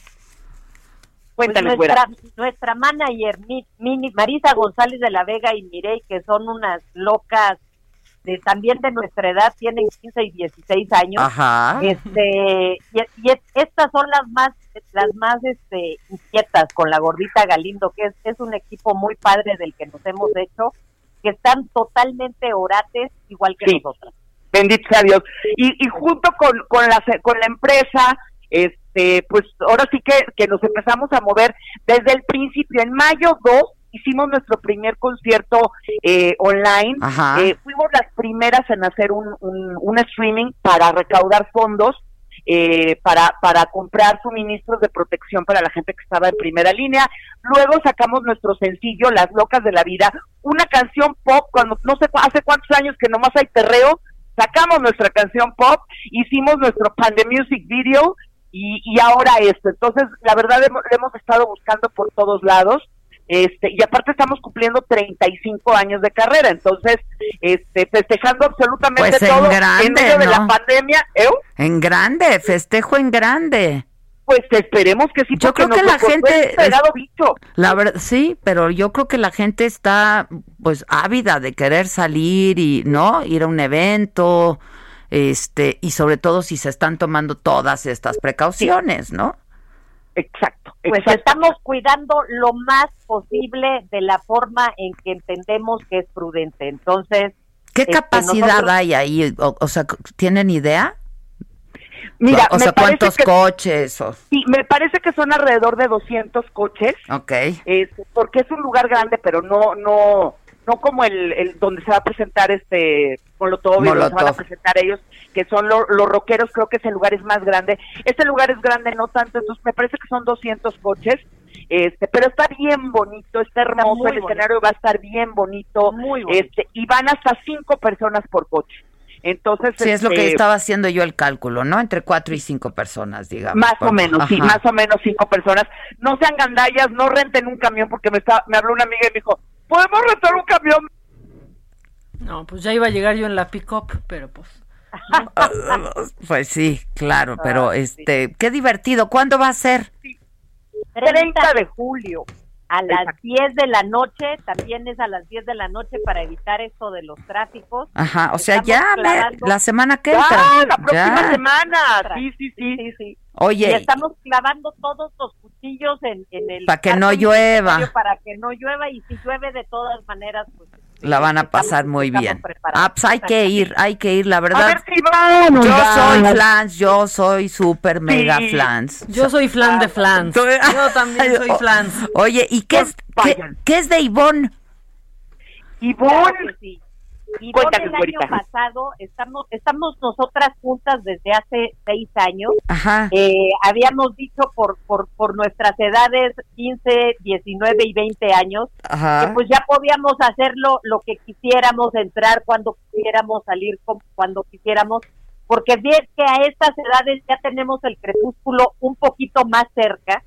Pues Cuéntame, nuestra, güera. nuestra manager, Mi- Mini- Marisa González de la Vega y Mirey, que son unas locas de también de nuestra edad, tienen 15 y 16 años. Ajá. Este, y, y es- estas son las más las más este inquietas con la gordita Galindo, que es, es un equipo muy padre del que nos hemos hecho, que están totalmente orates igual que Sí. nosotras. bendito sea Dios. Y, y junto con, con, la, con la empresa, este, pues ahora sí que, que nos empezamos a mover desde el principio. En mayo 2 hicimos nuestro primer concierto eh, online. Eh, fuimos las primeras en hacer un, un, un streaming para recaudar fondos. eh, para, para comprar suministros de protección para la gente que estaba en primera línea. Luego sacamos nuestro sencillo, Las Locas de la Vida, una canción pop, cuando no sé hace cuántos años que nomás hay perreo, sacamos nuestra canción pop, hicimos nuestro Pande Music Video y, y ahora esto. Entonces, la verdad, hemos, le hemos estado buscando por todos lados. Este, y aparte estamos cumpliendo 35 años de carrera, entonces, este, festejando absolutamente Pues en todo grande, en medio de la pandemia, ¿eh? En grande, festejo en grande. Pues esperemos que sí. Yo creo que la gente bicho. La verdad, sí, pero yo creo que la gente está, pues, ávida de querer salir y, ¿no? Ir a un evento, este, y sobre todo si se están tomando todas estas precauciones, ¿no? Exacto. Pues exacto. estamos cuidando lo más posible de la forma en que entendemos que es prudente. Entonces, ¿Qué este, capacidad nosotros- hay ahí? O, o sea, ¿tienen idea? Mira, o me sea, ¿cuántos que- coches? O, Sí, me parece que son alrededor de 200 coches. ok. porque es un lugar grande, pero no, no, no como el, el donde se va a presentar este Molotov, y donde se van a presentar ellos, que son lo- los rockeros, creo que ese lugar es más grande. Este lugar es grande, no tanto, entonces me parece que son 200 coches. Este, pero está bien bonito, está hermoso, muy el bonito. escenario va a estar bien bonito, Muy bonito. este, y van hasta cinco personas por coche. Entonces, Sí, es lo que este, estaba haciendo yo el cálculo, ¿no? Entre cuatro y cinco personas, digamos. Más o menos, sí, más o menos cinco personas. No sean gandallas, no renten un camión porque me, está, me habló una amiga y me dijo, ¿podemos rentar un camión? No, pues ya iba a llegar yo en la pick-up, pero pues... Pues sí, claro, pero este, qué divertido. ¿Cuándo va a ser? 30 de julio a las 10 de la noche, también es a las 10 de la noche para evitar esto de los tráficos. Ajá, o sea, Estamos ya me- clavando- la semana que entra. la próxima Ya. semana. Sí, sí, sí. sí. Oye. Y estamos clavando todos los cuchillos en, en el... Pa' que no llueva. Para que no llueva y si llueve de todas maneras, pues... La van a pasar muy bien. preparados. Ah, pues hay que ir, hay que ir, la verdad. ver si van, yo soy flans, yo soy super mega flans. Yo soy flan de flans. Yo también soy flans. Oye, ¿y qué es, qué, qué es de Ivonne? Ivonne. Claro que sí. Ivonne, Cuéntanos, el año pasado estamos estamos nosotras juntas desde hace seis años. Ajá. Eh, habíamos dicho por, por por nuestras edades 15, 19 y 20 años Ajá. que pues ya podíamos hacerlo lo que quisiéramos, entrar cuando quisiéramos, salir cuando quisiéramos, porque bien que a estas edades ya tenemos el crepúsculo un poquito más cerca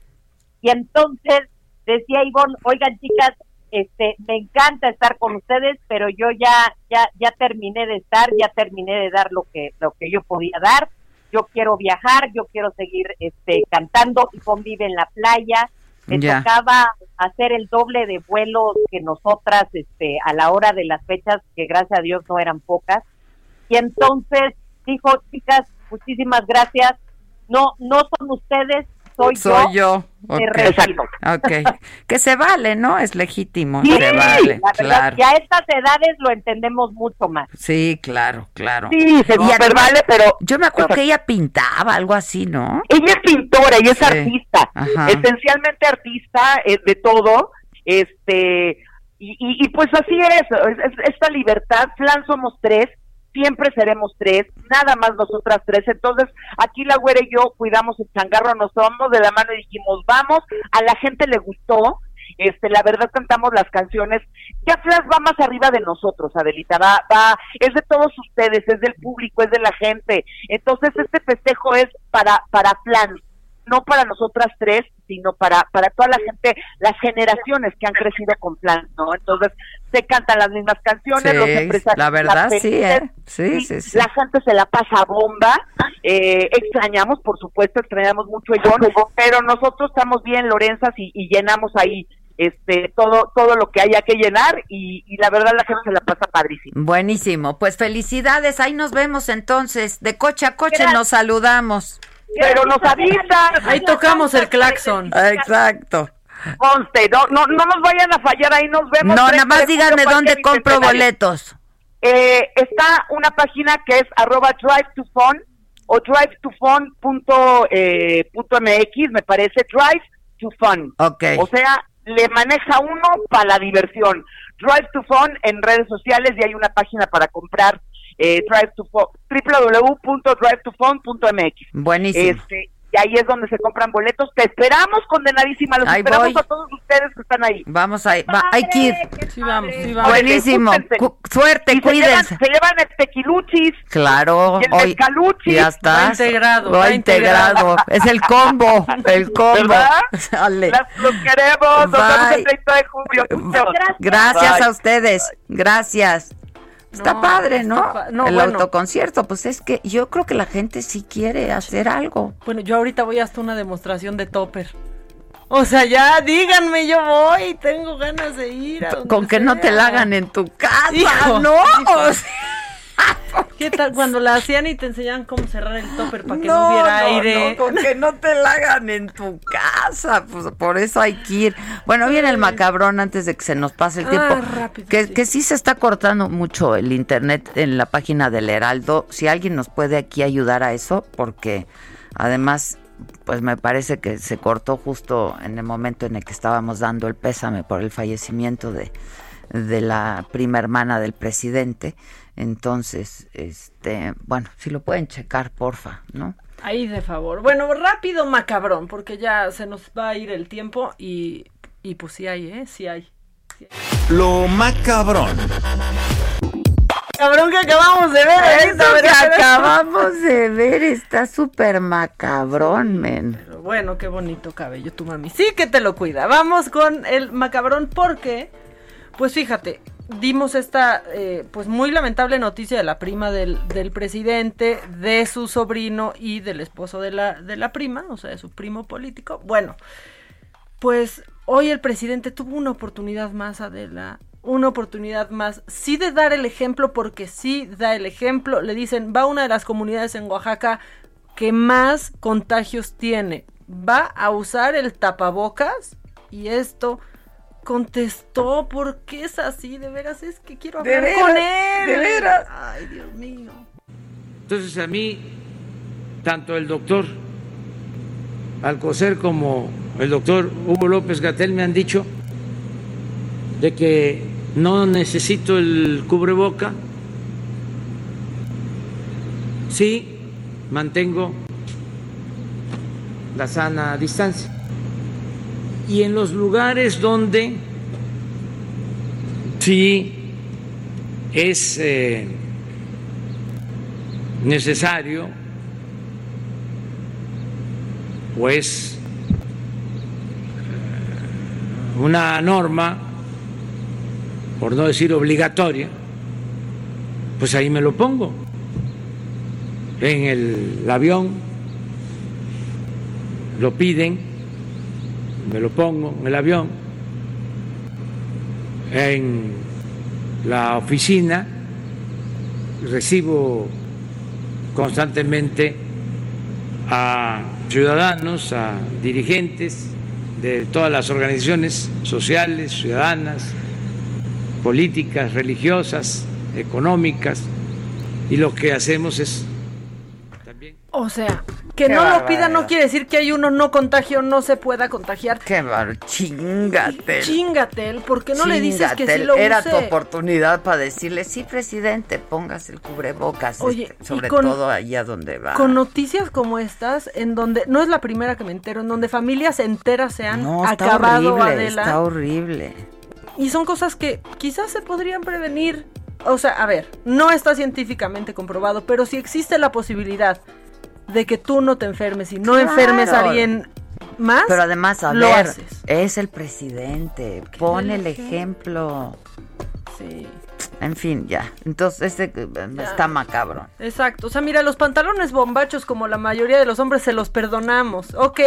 y entonces decía Ivonne, oigan chicas, este, me encanta estar con ustedes, pero yo ya, ya, ya terminé de estar, ya terminé de dar lo que, lo que yo podía dar. Yo quiero viajar, yo quiero seguir, este, cantando y convive en la playa. Me tocaba hacer el doble de vuelos que nosotras, este, a la hora de las fechas, que gracias a Dios no eran pocas. Y entonces dijo, chicas, muchísimas gracias. No, no son ustedes, soy, Soy yo. Me Ok. Que se vale, ¿no? Es legítimo, Sí, se vale, la verdad, claro. y a estas edades lo entendemos mucho más. Sí, claro, claro. Sí, se super además, vale, pero... Yo me acuerdo que ella pintaba, algo así, ¿no? Ella es pintora y es Sí. artista, Ajá. esencialmente artista eh, de todo, este, y, y, y pues así es, es- es- esta libertad, Flan somos tres, siempre seremos tres, nada más nosotras tres, entonces aquí la güera y yo cuidamos el changarro, nos tomamos de la mano y dijimos, vamos, a la gente le gustó, este, la verdad cantamos las canciones, ya Flash va más arriba de nosotros, Adelita, va, va, es de todos ustedes, es del público, es de la gente, entonces este festejo es para, para Flan, no para nosotras tres, sino para, para toda la gente, las generaciones que han crecido con Plan, ¿no? Entonces, se cantan las mismas canciones, Sí, los empresarios la verdad, sí, ¿eh? Sí, sí, sí. la gente se la pasa bomba, eh, extrañamos, por supuesto, extrañamos mucho a Ivonne, pero nosotros estamos bien, Lorenzas, y, y llenamos ahí este todo todo lo que haya que llenar y, y la verdad la gente se la pasa padrísimo. Buenísimo. Pues felicidades. Ahí nos vemos entonces. De coche a coche Gracias. nos saludamos. Pero nos avisan. Ahí tocamos el claxon. Exacto. Conste, no, no, no nos vayan a fallar, ahí nos vemos. No, 30 nada más díganme dónde compro boletos. Eh, está una página que es arroba drive to fun o drive to fun punto, eh, punto mx, me parece, drive to fun. Ok. O sea, le maneja uno para la diversión. Drive to fun en redes sociales y hay una página para comprar eh, drive to fun, www.drivetofun.mx. Buenísimo. Este, y ahí es donde se compran boletos. Te esperamos, condenadísima. Los Ahí esperamos voy. a todos ustedes que están ahí. Vamos ahí. Va, hay que ir. Sí, vamos, sí, vamos. Buenísimo. Cu- suerte, Y se llevan, cuídense. se llevan el tequiluchis. Claro, Y el hoy ya está. Integrado, Va integrado. Es el combo, el combo. ¿Verdad? Sale. Las- los queremos. Nos vemos Bye. el 30 de julio. Muchas Gracias Bye. a ustedes. Gracias. Está No, padre, está ¿no? pa- no, el bueno. autoconcierto, pues es que yo creo que la gente sí quiere hacer algo. Bueno, yo ahorita voy hasta una demostración de topper. O sea, ya díganme, yo voy, tengo ganas de ir. a Con que no te la hagan en tu casa, Hijo, ¿no? hijo. O sea, ¿Qué tal cuando la hacían y te enseñaban cómo cerrar el topper para que no, no, hubiera no, aire? no, con que no te la hagan en tu casa, pues por eso hay que ir. Bueno, viene el macabrón antes de que se nos pase el Ah, tiempo. rápido, que, sí. que sí se está cortando mucho el internet en la página del Heraldo. Si alguien nos puede aquí ayudar a eso, porque además, pues me parece que se cortó justo en el momento en el que estábamos dando el pésame por el fallecimiento de, de la prima hermana del presidente. Entonces, este, bueno, si lo pueden checar, porfa, ¿no? Ahí de favor. Bueno, rápido, macabrón, porque ya se nos va a ir el tiempo y, y pues sí hay, ¿eh? Sí hay. Lo macabrón. Cabrón que acabamos de ver. Eso ahorita, que acabamos de ver está súper macabrón, men. Pero bueno, qué bonito cabello tu mami. Sí que te lo cuida. Vamos con el macabrón porque, pues fíjate, dimos esta eh, pues muy lamentable noticia de la prima del, del presidente, de su sobrino y del esposo de la, de la prima, o sea, de su primo político. Bueno, pues hoy el presidente tuvo una oportunidad más, Adela, una oportunidad más, sí de dar el ejemplo, porque sí da el ejemplo. Le dicen, va a una de las comunidades en Oaxaca que más contagios tiene. Va a usar el tapabocas y esto contestó, ¿por qué es así? De veras, es que quiero hablar veras, con él. de veras. Ay, Dios mío. Entonces a mí, tanto el doctor Alcocer como el doctor Hugo López Gatel me han dicho de que no necesito el cubreboca. Sí, mantengo la sana distancia. Y en los lugares donde sí es eh, necesario pues una norma, por no decir obligatoria, pues ahí me lo pongo. En el avión lo piden, me lo pongo en el avión. En la oficina recibo constantemente a ciudadanos, a dirigentes de todas las organizaciones sociales, ciudadanas, políticas, religiosas, económicas, y lo que hacemos es O sea, que Qué no lo barbaridad. pida no quiere decir que hay uno no contagio, no se pueda contagiar. Qué bar, chingate. Chingatel, ¿por qué no le dices que sí lo Era use? tu oportunidad para decirle, sí, presidente, póngase el cubrebocas, Oye, este, sobre con- todo allá donde va. Con noticias como estas, en donde no es la primera que me entero, en donde familias enteras se han no, está acabado, horrible, Adela. está horrible. Y son cosas que quizás se podrían prevenir. O sea, a ver, no está científicamente comprobado, pero si existe la posibilidad de que tú no te enfermes y no Claro. enfermes a alguien más, Pero además, a lo ver, haces. es el presidente, pone el ejemplo. Sí. En fin, ya. Entonces, este eh, está macabro. Exacto. O sea, mira, los pantalones bombachos, como la mayoría de los hombres, se los perdonamos. Ok,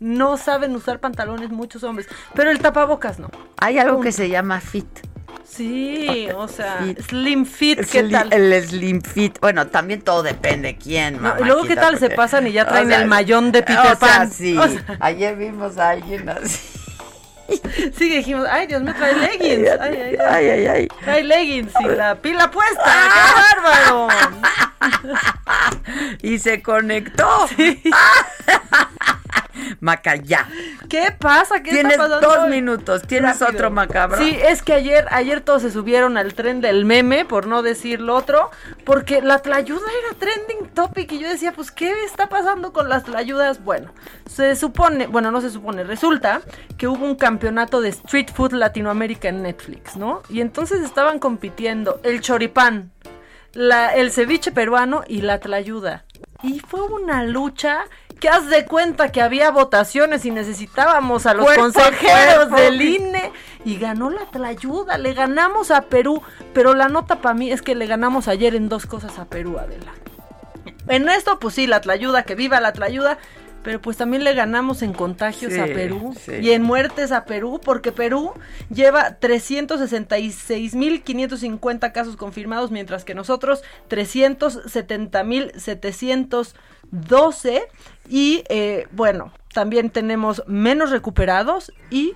no saben usar pantalones muchos hombres, pero el tapabocas no. Hay algo que se llama fit. Sí, o sea, slim fit, ¿qué Slim- tal? El slim fit. Bueno, también todo depende quién, No, y luego, ¿qué tal se pasan y ya o traen sea, el mayón de Peter o sea, Pan? sí. O sea, Ayer vimos a alguien así. sí, dijimos, ay, Dios mío, trae leggings. Ay, ay, Ay, ay, ay. Trae leggings y la pila puesta. ¡Qué bárbaro! Y se conectó. Maca, ya. ¿Qué pasa? ¿Qué Tienes está pasando dos minutos. ¿Tienes Rápido. otro macabro? Sí, es que ayer, ayer todos se subieron al tren del meme, por no decir lo otro, porque la tlayuda era trending topic y yo decía, pues, ¿qué está pasando con las tlayudas? Bueno, se supone, bueno, no se supone, resulta que hubo un campeonato de Street Food Latinoamérica en Netflix, ¿no? Y entonces estaban compitiendo el choripán, la, el ceviche peruano y la tlayuda. Y fue una lucha que haz de cuenta que había votaciones y necesitábamos a los Cuerpo consejeros cuerpo. del INE y ganó la tlayuda, le ganamos a Perú, pero la nota para mí es que le ganamos ayer en dos cosas a Perú, Adela. En esto, pues sí, la tlayuda, que viva la tlayuda, pero pues también le ganamos en contagios Sí, a Perú sí. y en muertes a Perú, porque Perú lleva 366.550 casos confirmados, mientras que nosotros 370.712 y eh, bueno, también tenemos menos recuperados y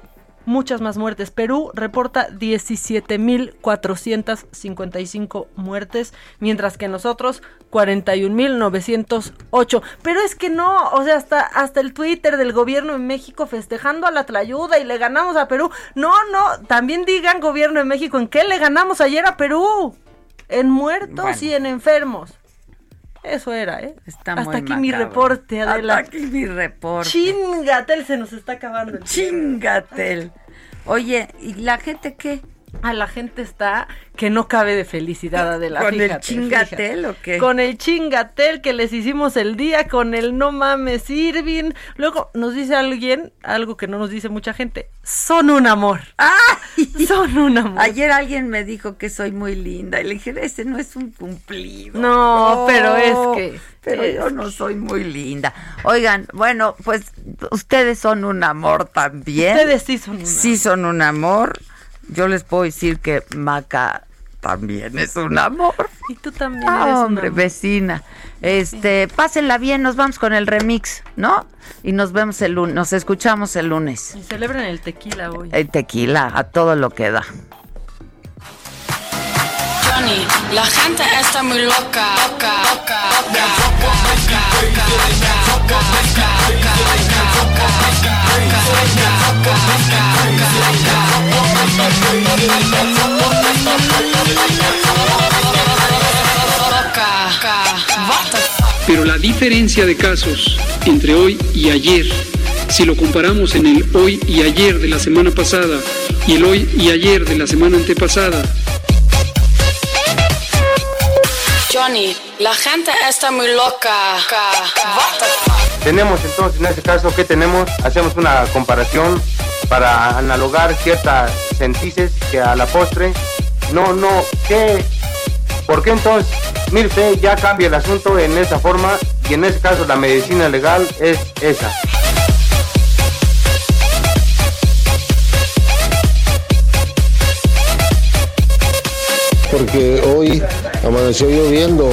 muchas más muertes. Perú reporta 17.455 muertes, mientras que nosotros 41.908. Pero es que no, o sea, hasta, hasta el Twitter del gobierno de México festejando a la Tlayuda y le ganamos a Perú. No, no, también digan gobierno de México en qué le ganamos ayer a Perú. En muertos Bueno. y en enfermos. Eso era, ¿eh? Está Hasta muy aquí mi reporte, Adela. Hasta aquí mi reporte. Chingatel, se nos está acabando el. Chingatel. Oye, ¿y la gente qué? A la gente está que no cabe de felicidad Adela. ¿Con el chingatel fíjate. o qué? Con el chingatel que les hicimos el día, con el no mames Irving. Luego nos dice alguien, algo que no nos dice mucha gente, son un amor. Son un amor. Ayer alguien me dijo que soy muy linda y le dije, ese no es un cumplido. No, pero es que- Pero es yo no soy muy linda. Oigan, bueno, pues ustedes son un amor también. Ustedes sí son un Sí son un amor. Yo les puedo decir que Maca también es un amor. Y tú también ah, hombre, vecina. Este, pásenla bien, nos vamos con el remix, ¿no? Y nos vemos el lunes, nos escuchamos el lunes. Y celebran el tequila hoy. El tequila, a todo lo que da. Johnny, la gente está muy loca, loca, loca, loca, loca, loca, loca, loca pero la diferencia de casos entre hoy y ayer, si lo comparamos en el hoy y ayer de la semana pasada y el hoy y ayer de la semana antepasada, Johnny, la gente está muy loca. What the fuck? Tenemos entonces, en este caso, ¿qué tenemos? Hacemos una comparación para analogar ciertas sentices que a la postre, no, no, ¿qué? ¿Por qué entonces, usted, ya cambia el asunto en esa forma y en ese caso la medicina legal es esa? porque hoy amaneció lloviendo,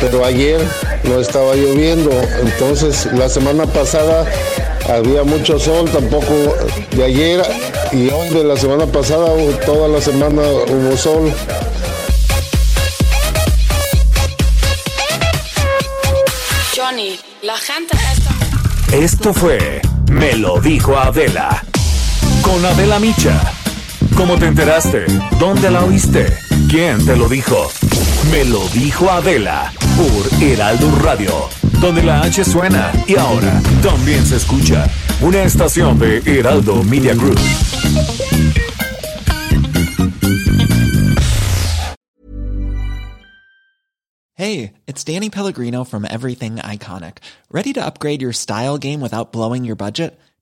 pero ayer no estaba lloviendo. Entonces, la semana pasada había mucho sol, tampoco de ayer y hoy de la semana pasada, toda la semana hubo sol. Johnny, la gente está Esto fue Me lo dijo Adela. Con Adela Micha. ¿Cómo te enteraste? ¿Dónde la oíste? ¿Quién te lo dijo? Me lo dijo Adela por Heraldo Radio, donde la H suena y ahora también se escucha. Una estación de Heraldo Media Group. Hey, it's Danny Pellegrino from Everything Iconic. Ready to upgrade your style game without blowing your budget?